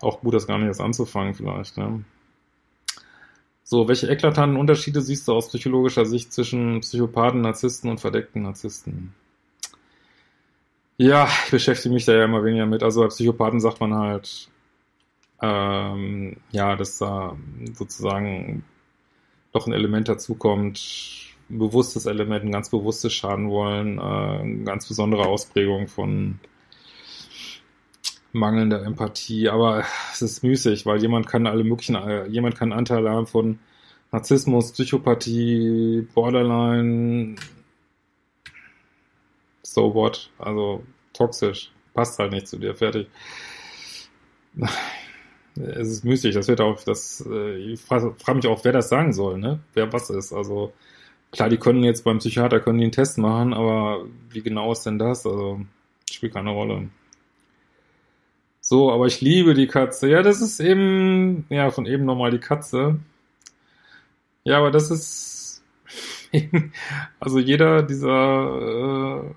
auch gut, das gar nicht erst anzufangen vielleicht, ne? So, welche eklatanten Unterschiede siehst du aus psychologischer Sicht zwischen Psychopathen, Narzissten und verdeckten Narzissten? Ja, ich beschäftige mich da ja immer weniger mit. Also bei Psychopathen sagt man halt, ähm, ja, dass da sozusagen doch ein Element dazukommt, ein bewusstes Element, ein ganz bewusstes Schaden wollen, äh, eine ganz besondere Ausprägung von mangelnder Empathie. Aber es ist müßig, weil jemand kann alle möglichen, äh, jemand kann Anteile haben von Narzissmus, Psychopathie, Borderline, so what, also toxisch, passt halt nicht zu dir, fertig. Es ist müßig, das wird auch, das, äh, ich frage frag mich auch, wer das sagen soll, ne? Wer was ist. Also klar, die können jetzt beim Psychiater können die einen Test machen, aber wie genau ist denn das? Also spielt keine Rolle. So, aber ich liebe die Katze. Ja, das ist eben, ja, von eben nochmal die Katze. Ja, aber das ist, (laughs) also jeder dieser äh,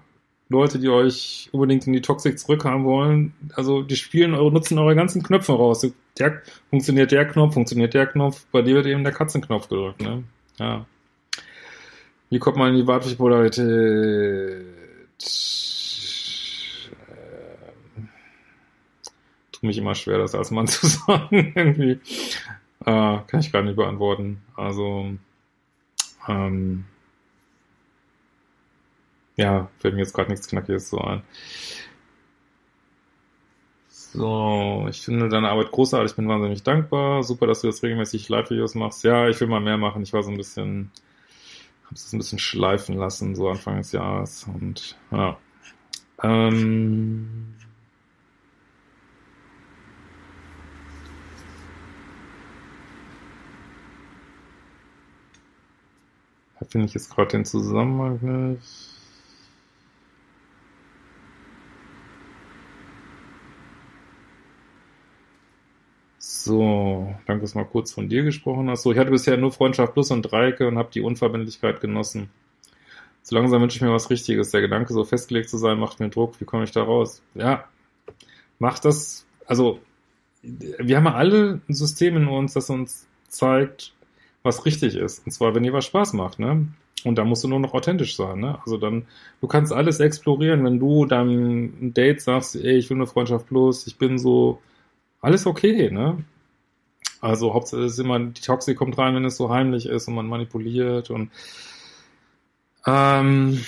Leute, die euch unbedingt in die Toxik zurückhaben wollen, also die spielen eure, nutzen eure ganzen Knöpfe raus. Der, funktioniert der Knopf, funktioniert der Knopf, bei dir wird eben der Katzenknopf gedrückt, ne? Ja. Wie kommt man in die weibliche Polarität? tut mich immer schwer, das als Mann (laughs) zu sagen, irgendwie. Äh, kann ich gar nicht beantworten. Also, ähm, ja, fällt mir jetzt gerade nichts Knackiges so ein. So, ich finde deine Arbeit großartig, bin wahnsinnig dankbar. Super, dass du jetzt regelmäßig Live-Videos machst. Ja, ich will mal mehr machen. Ich war so ein bisschen, habe es ein bisschen schleifen lassen, so Anfang des Jahres. Und ja. Ähm, da finde ich jetzt gerade den Zusammenhang nicht. So, danke, dass du mal kurz von dir gesprochen hast. So, ich hatte bisher nur Freundschaft Plus und Dreiecke und habe die Unverbindlichkeit genossen. So langsam wünsche ich mir was Richtiges. Der Gedanke, so festgelegt zu sein, macht mir Druck. Wie komme ich da raus? Ja, macht das. Also, wir haben alle ein System in uns, das uns zeigt, was richtig ist. Und zwar, wenn dir was Spaß macht, ne? Und da musst du nur noch authentisch sein, ne? Also dann, du kannst alles explorieren, wenn du ein Date sagst, ey, ich will eine Freundschaft plus, ich bin so, alles okay, ne? Also Hauptsache ist immer, die Toxik kommt rein, wenn es so heimlich ist und man manipuliert und ähm,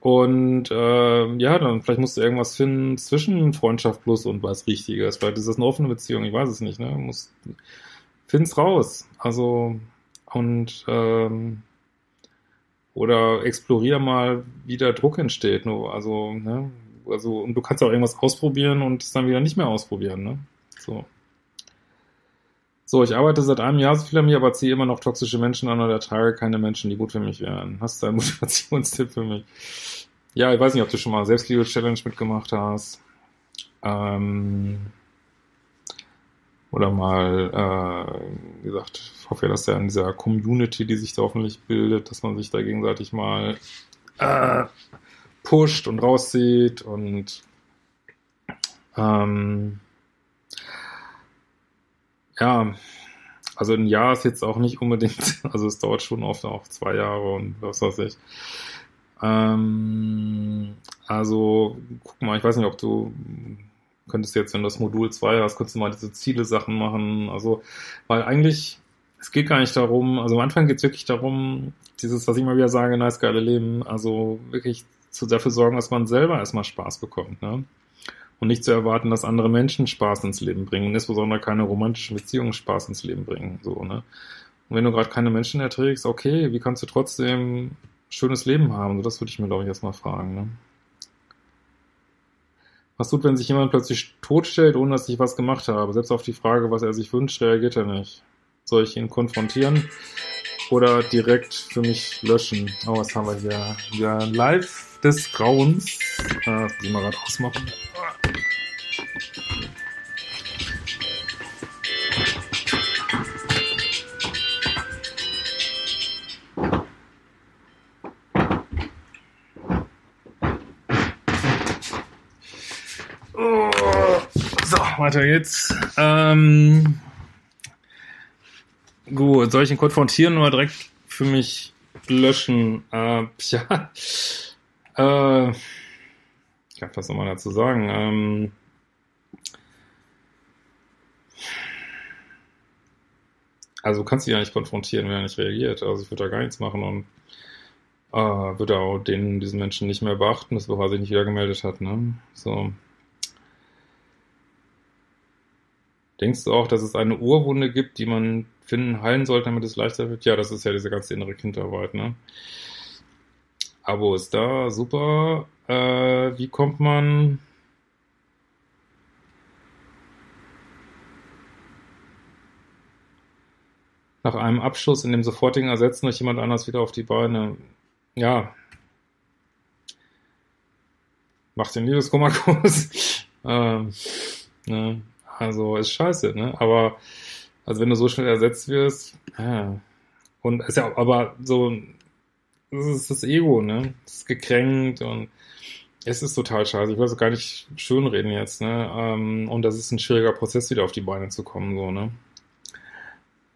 und äh, ja, dann vielleicht musst du irgendwas finden zwischen Freundschaft plus und was Richtiges. Vielleicht ist das eine offene Beziehung, ich weiß es nicht, ne? Muss, find's raus. Also und ähm, oder explorier mal, wie der Druck entsteht. Nur, also, ne? Also, und du kannst auch irgendwas ausprobieren und es dann wieder nicht mehr ausprobieren, ne? So. So, ich arbeite seit einem Jahr so viel an mir, aber ziehe immer noch toxische Menschen an oder ertrage keine Menschen, die gut für mich wären. Hast du einen (laughs) Motivationstipp für mich? Ja, ich weiß nicht, ob du schon mal Selbstliebe-Challenge mitgemacht hast. Ähm, oder mal, äh, wie gesagt, ich hoffe ja, dass ja in dieser Community, die sich da hoffentlich bildet, dass man sich da gegenseitig mal äh, pusht und rauszieht und ähm, ja, also ein Jahr ist jetzt auch nicht unbedingt, (laughs) also es dauert schon oft auch zwei Jahre und was weiß ich. Ähm, also, guck mal, ich weiß nicht, ob du könntest jetzt, wenn du das Modul 2 hast, könntest du mal diese Ziele-Sachen machen. Also, weil eigentlich, es geht gar nicht darum, also am Anfang geht es wirklich darum, dieses, was ich immer wieder sage, nice, geile Leben, also wirklich zu, dafür sorgen, dass man selber erstmal Spaß bekommt, ne? Und nicht zu erwarten, dass andere Menschen Spaß ins Leben bringen und insbesondere keine romantischen Beziehungen Spaß ins Leben bringen. So, ne? Und wenn du gerade keine Menschen erträgst, okay, wie kannst du trotzdem schönes Leben haben? So, das würde ich mir, glaube ich, erstmal fragen. Ne? Was tut, wenn sich jemand plötzlich totstellt, ohne dass ich was gemacht habe? Selbst auf die Frage, was er sich wünscht, reagiert er nicht. Soll ich ihn konfrontieren oder direkt für mich löschen? Oh, was haben wir hier? Ja, live des Grauens. Muss ich mal gerade ausmachen. So, weiter geht's. Ähm, gut, soll ich ihn konfrontieren oder direkt für mich löschen? Äh, (laughs) ja. Äh, ich kann was nochmal dazu sagen. Ähm, also du kannst ihn ja nicht konfrontieren, wenn er nicht reagiert. Also ich würde da gar nichts machen und äh, würde auch den, diesen Menschen nicht mehr beachten, bis er sich nicht wieder gemeldet hat. Ne? So. Denkst du auch, dass es eine Urwunde gibt, die man finden, heilen sollte, damit es leichter wird? Ja, das ist ja diese ganze innere Kindarbeit, ne? Abo ist da, super. Äh, wie kommt man nach einem Abschluss in dem sofortigen Ersetzen durch jemand anders wieder auf die Beine? Ja. Macht den Liebeskummerkurs. (laughs) ähm, ne? Also ist scheiße, ne? Aber also wenn du so schnell ersetzt wirst, ja. Und ist ja aber so, das ist das Ego, ne? Das ist gekränkt und es ist total scheiße. Ich will es gar nicht schönreden jetzt, ne? Ähm, und das ist ein schwieriger Prozess, wieder auf die Beine zu kommen, so, ne?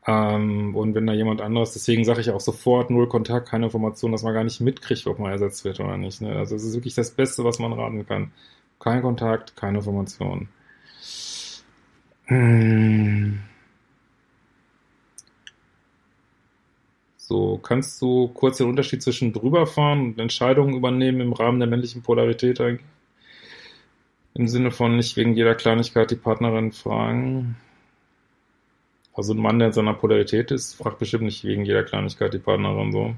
Ähm, und wenn da jemand anderes, deswegen sage ich auch sofort null Kontakt, keine Information, dass man gar nicht mitkriegt, ob man ersetzt wird oder nicht. Ne? Also es ist wirklich das Beste, was man raten kann. Kein Kontakt, keine Information. Hm. So, kannst du kurz den Unterschied zwischen drüberfahren und Entscheidungen übernehmen im Rahmen der männlichen Polarität eigentlich? Im Sinne von nicht wegen jeder Kleinigkeit die Partnerin fragen. Also ein Mann, der in seiner Polarität ist, fragt bestimmt nicht wegen jeder Kleinigkeit die Partnerin so.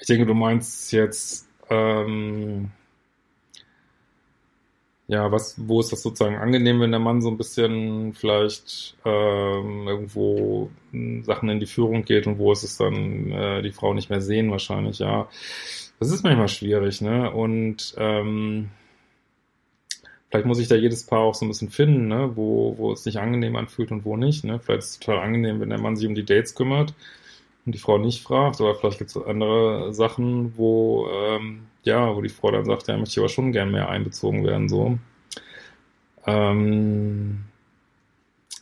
Ich denke, du meinst jetzt ähm, ja, was, wo ist das sozusagen angenehm, wenn der Mann so ein bisschen vielleicht ähm, irgendwo Sachen in die Führung geht und wo ist es dann äh, die Frau nicht mehr sehen wahrscheinlich, ja. Das ist manchmal schwierig, ne? Und ähm, vielleicht muss sich da jedes Paar auch so ein bisschen finden, ne? Wo, wo es sich angenehm anfühlt und wo nicht, ne? Vielleicht ist es total angenehm, wenn der Mann sich um die Dates kümmert und die Frau nicht fragt, oder vielleicht gibt es andere Sachen, wo, ähm, ja, wo die Frau dann sagt, ja, möchte ich aber schon gern mehr einbezogen werden, so. Ähm,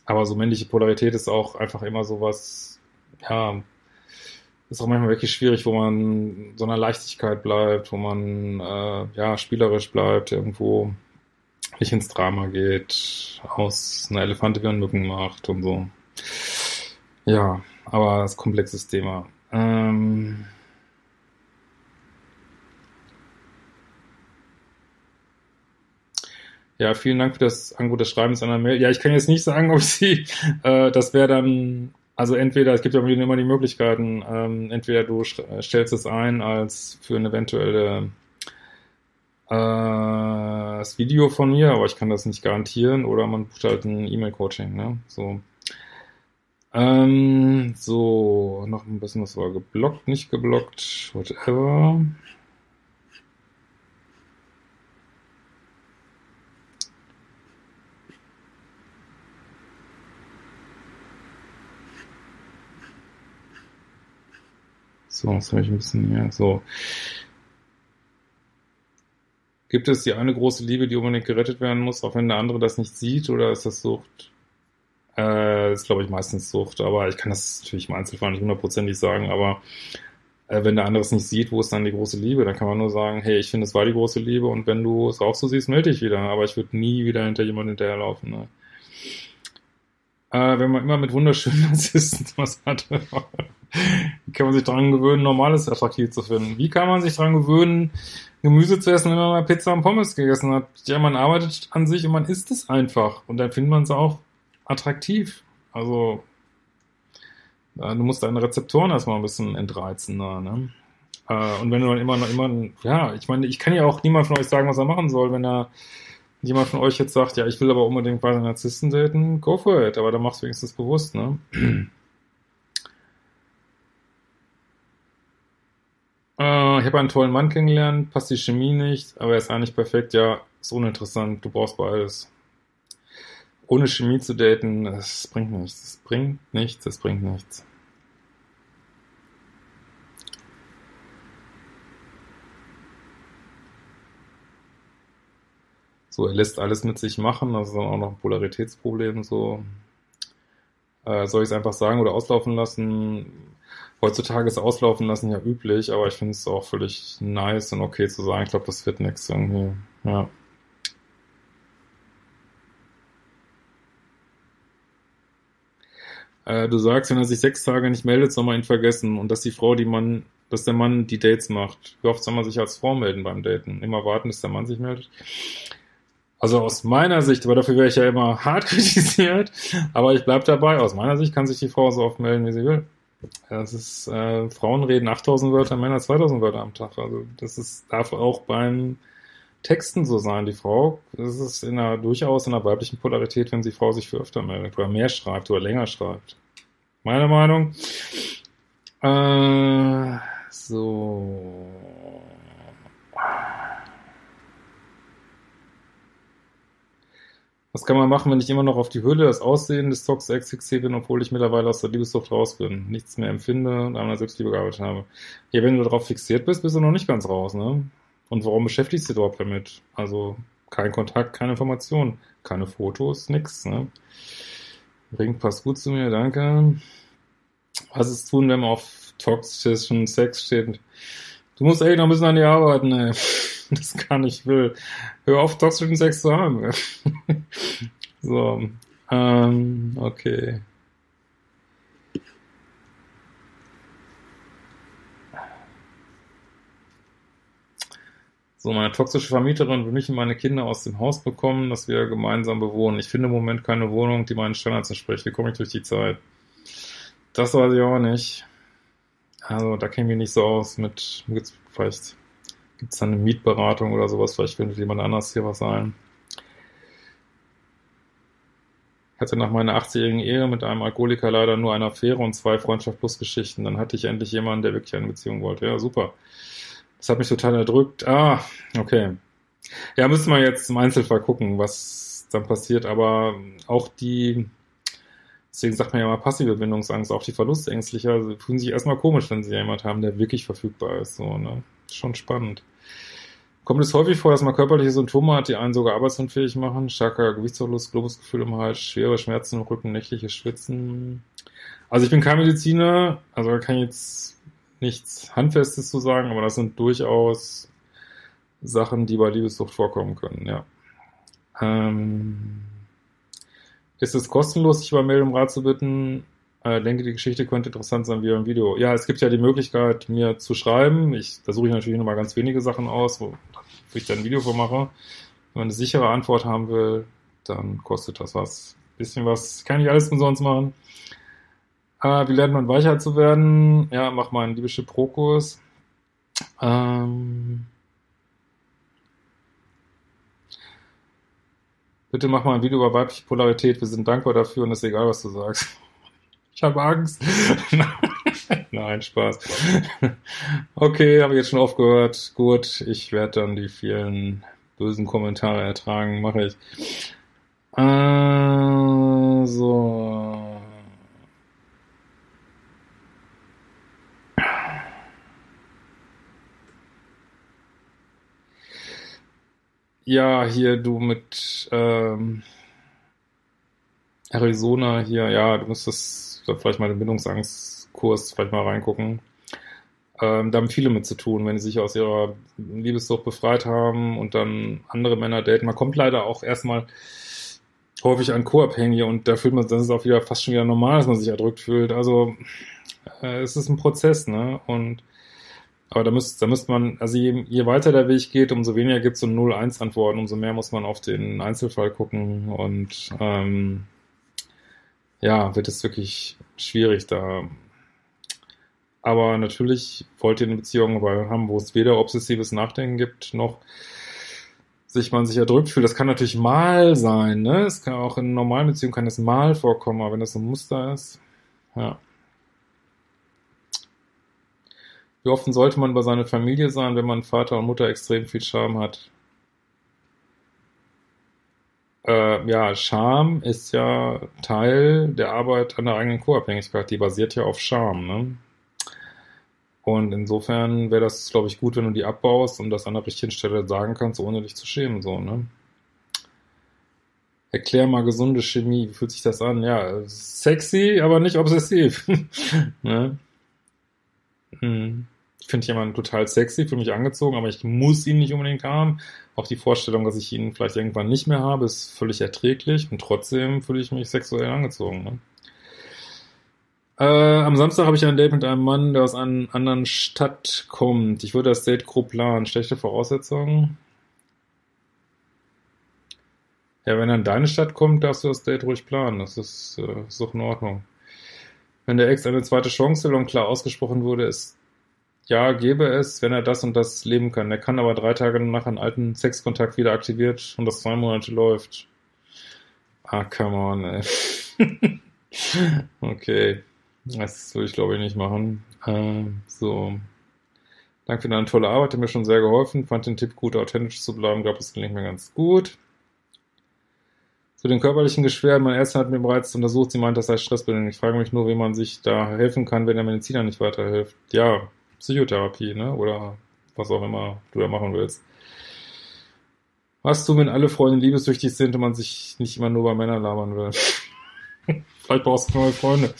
aber so männliche Polarität ist auch einfach immer so was, ja, ist auch manchmal wirklich schwierig, wo man so einer Leichtigkeit bleibt, wo man äh, ja spielerisch bleibt, irgendwo nicht ins Drama geht, aus einer Elefante wie ein Mücken macht und so. Ja, aber das ist ein komplexes Thema. Ähm ja, vielen Dank für das Angebot des Schreibens einer Mail. Ja, ich kann jetzt nicht sagen, (laughs) ob sie, äh, das wäre dann, also entweder, es gibt ja immer die Möglichkeiten, ähm, entweder du stellst es ein als für eine eventuelle äh, das Video von mir, aber ich kann das nicht garantieren, oder man bucht halt ein E-Mail-Coaching, ne? So. Ähm, so, noch ein bisschen was war geblockt, nicht geblockt, whatever. So, jetzt habe ich ein bisschen mehr. So. Gibt es die eine große Liebe, die unbedingt gerettet werden muss, auch wenn der andere das nicht sieht, oder ist das Sucht? Äh, ist, glaube ich, meistens Sucht, aber ich kann das natürlich im Einzelfall nicht hundertprozentig sagen, aber äh, wenn der andere es nicht sieht, wo ist dann die große Liebe? Dann kann man nur sagen, hey, ich finde, es war die große Liebe und wenn du es auch so siehst, melde dich wieder, aber ich würde nie wieder hinter jemanden hinterherlaufen. Ne? Äh, wenn man immer mit wunderschönen (laughs) Narzissten was hat, (laughs) kann man sich daran gewöhnen, Normales attraktiv zu finden? Wie kann man sich daran gewöhnen, Gemüse zu essen, wenn man mal Pizza und Pommes gegessen hat? Ja, man arbeitet an sich und man isst es einfach und dann findet man es auch attraktiv. Also äh, du musst deine Rezeptoren erstmal ein bisschen entreizen da, ne? Äh, und wenn du dann immer noch immer, ja, ich meine, ich kann ja auch niemand von euch sagen, was er machen soll, wenn er jemand von euch jetzt sagt, ja, ich will aber unbedingt bei den Narzissten daten, go for it, aber dann machst du wenigstens bewusst, ne? (clears throat) äh, ich habe einen tollen Mann kennengelernt, passt die Chemie nicht, aber er ist eigentlich perfekt, ja, ist uninteressant, du brauchst beides. Ohne Chemie zu daten, das bringt nichts, das bringt nichts, das bringt nichts. So, er lässt alles mit sich machen, das ist dann auch noch ein Polaritätsproblem, so. Äh, soll ich es einfach sagen oder auslaufen lassen? Heutzutage ist auslaufen lassen ja üblich, aber ich finde es auch völlig nice und okay zu sagen, ich glaube, das wird nichts irgendwie, ja. Äh, du sagst, wenn er sich sechs Tage nicht meldet, soll man ihn vergessen und dass die Frau, die Mann, dass der Mann die Dates macht. Wie oft soll man sich als Frau melden beim Daten? Immer warten, bis der Mann sich meldet? Also aus meiner Sicht, aber dafür wäre ich ja immer (laughs) hart kritisiert, aber ich bleibe dabei. Aus meiner Sicht kann sich die Frau so oft melden, wie sie will. Das ist, äh, Frauen reden 8000 Wörter, Männer 2000 Wörter am Tag. Also das ist, darf auch beim Texten so sein. Die Frau, das ist in einer, durchaus in einer weiblichen Polarität, wenn die Frau sich für öfter meldet oder mehr schreibt oder länger schreibt. Meine Meinung. Äh, so. Was kann man machen, wenn ich immer noch auf die Hülle, das Aussehen des Tox fixiert bin, obwohl ich mittlerweile aus der Liebessucht raus bin, nichts mehr empfinde und an meiner Selbstliebe gearbeitet habe? Ja, wenn du darauf fixiert bist, bist du noch nicht ganz raus, ne? Und warum beschäftigst du dich überhaupt damit? Also kein Kontakt, keine Information, keine Fotos, nix, ne? Ring passt gut zu mir, danke. Was ist tun, wenn man auf toxischen Sex steht? Du musst echt noch ein bisschen an dir arbeiten, ey. (laughs) das kann ich will. Hör auf, toxischen Sex zu haben. (laughs) so, ähm, okay. So, meine toxische Vermieterin will mich und meine Kinder aus dem Haus bekommen, dass wir gemeinsam bewohnen. Ich finde im Moment keine Wohnung, die meinen Standards entspricht. Wie komme ich durch die Zeit? Das weiß ich auch nicht. Also, da kenne ich mich nicht so aus mit, vielleicht Gibt es dann eine Mietberatung oder sowas? Vielleicht findet jemand anders hier was ein. Ich hatte nach meiner 80-jährigen Ehe mit einem Alkoholiker leider nur eine Affäre und zwei Freundschaft plus Geschichten. Dann hatte ich endlich jemanden, der wirklich eine Beziehung wollte. Ja, super. Das hat mich total erdrückt. Ah, okay. Ja, müssen wir jetzt im Einzelfall gucken, was dann passiert. Aber auch die, deswegen sagt man ja mal passive Bindungsangst, auch die Verlustängstlicher also fühlen sich erstmal komisch, wenn sie jemanden haben, der wirklich verfügbar ist. So, ne? Schon spannend. Kommt es häufig vor, dass man körperliche Symptome hat, die einen sogar arbeitsunfähig machen? Starker Gewichtsverlust, Globusgefühl im Hals, schwere Schmerzen im Rücken, nächtliches Schwitzen. Also ich bin kein Mediziner, also kann ich jetzt nichts Handfestes zu sagen, aber das sind durchaus Sachen, die bei Liebessucht vorkommen können, ja. Ähm, ist es kostenlos, sich bei Mail um Rat zu bitten? äh, denke, die Geschichte könnte interessant sein wie ein Video. Ja, es gibt ja die Möglichkeit, mir zu schreiben. Ich, da suche ich natürlich nur mal ganz wenige Sachen aus, wo, ich dann ein Video für mache. Wenn man eine sichere Antwort haben will, dann kostet das was. Bisschen was, kann ich alles umsonst machen. Äh, wie lernt man weicher zu werden? Ja, mach mal einen Liebeschiff Pro-Kurs. Ähm, bitte mach mal ein Video über weibliche Polarität. Wir sind dankbar dafür und es ist egal, was du sagst. (laughs) Ich habe Angst. (laughs) Nein, Spaß. Okay, habe jetzt schon aufgehört. Gut, ich werde dann die vielen bösen Kommentare ertragen, mache ich. Also. Ja, hier du mit ähm, Arizona hier, ja, du müsstest vielleicht mal den Bindungsangstkurs vielleicht mal reingucken. Ähm, da haben viele mit zu tun, wenn sie sich aus ihrer Liebessucht befreit haben und dann andere Männer daten. Man kommt leider auch erstmal häufig an Co-Abhängige und da fühlt man, das ist auch wieder fast schon wieder normal, dass man sich erdrückt fühlt. Also äh, es ist ein Prozess, ne? Und aber da müsste, da müsste man, also je, je weiter der Weg geht, umso weniger gibt es so 0-1-Antworten, umso mehr muss man auf den Einzelfall gucken und ähm, ja, wird es wirklich schwierig, da Aber natürlich wollt ihr eine Beziehung haben, wo es weder obsessives Nachdenken gibt, noch sich man sich erdrückt fühlt. Das kann natürlich mal sein, ne? Es kann auch in normalen Beziehungen kann es mal vorkommen, aber wenn das ein Muster ist, ja. Wie offen sollte man bei seiner Familie sein, wenn man Vater und Mutter extrem viel Scham hat? Äh, ja, Scham ist ja Teil der Arbeit an der eigenen Co-Abhängigkeit. Die basiert ja auf Scham. Ne? Und insofern wäre das, glaube ich, gut, wenn du die abbaust und das an der richtigen Stelle sagen kannst, ohne dich zu schämen. So, ne? Erklär mal gesunde Chemie. Wie fühlt sich das an? Ja, sexy, aber nicht obsessiv. (laughs) ne? hm ich finde jemanden total sexy, für mich angezogen, aber ich muss ihn nicht unbedingt haben. Auch die Vorstellung, dass ich ihn vielleicht irgendwann nicht mehr habe, ist völlig erträglich und trotzdem fühle ich mich sexuell angezogen. Ne? Äh, am Samstag habe ich ein Date mit einem Mann, der aus einer anderen Stadt kommt. Ich würde das Date grob planen. Schlechte Voraussetzungen? Ja, wenn er in deine Stadt kommt, darfst du das Date ruhig planen. Das ist, äh, ist doch in Ordnung. Wenn der Ex eine zweite Chance will und klar ausgesprochen wurde, ist ja, gäbe es, wenn er das und das leben kann. Er kann aber drei Tage nach einem alten Sexkontakt wieder aktiviert und das zwei Monate läuft. Ah, come on, ey. (laughs) okay. Das würde ich glaube ich nicht machen. Ähm, so. Danke für deine tolle Arbeit, hat mir schon sehr geholfen. Fand den Tipp gut, authentisch zu bleiben. Glaube, es klingt mir ganz gut. Zu den körperlichen Beschwerden, meine Ärztin hat mir bereits untersucht, sie meint, das sei Stressbildung. Ich frage mich nur, wie man sich da helfen kann, wenn der Mediziner nicht weiterhilft. Ja, Psychotherapie, ne? Oder was auch immer du da machen willst. Was du, wenn alle Freunde liebessüchtig sind und man sich nicht immer nur bei Männern labern will? (laughs) Vielleicht brauchst du neue Freunde.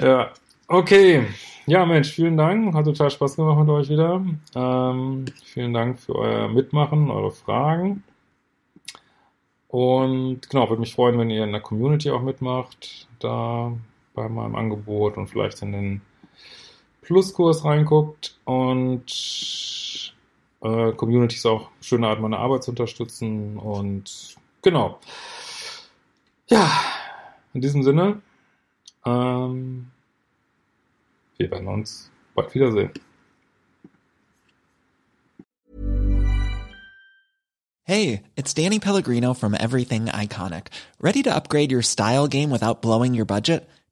Ja, okay. Ja, Mensch, vielen Dank. Hat total Spaß gemacht mit euch wieder. Ähm, vielen Dank für euer Mitmachen, eure Fragen. Und genau, würde mich freuen, wenn ihr in der Community auch mitmacht, da bei meinem Angebot und vielleicht in den Pluskurs reinguckt und äh, Community ist auch eine schöne Art, meine Arbeit zu unterstützen und genau. Ja, in diesem Sinne, ähm, wir werden uns bald wiedersehen. Hey, it's Danny Pellegrino from Everything Iconic. Ready to upgrade your style game without blowing your budget?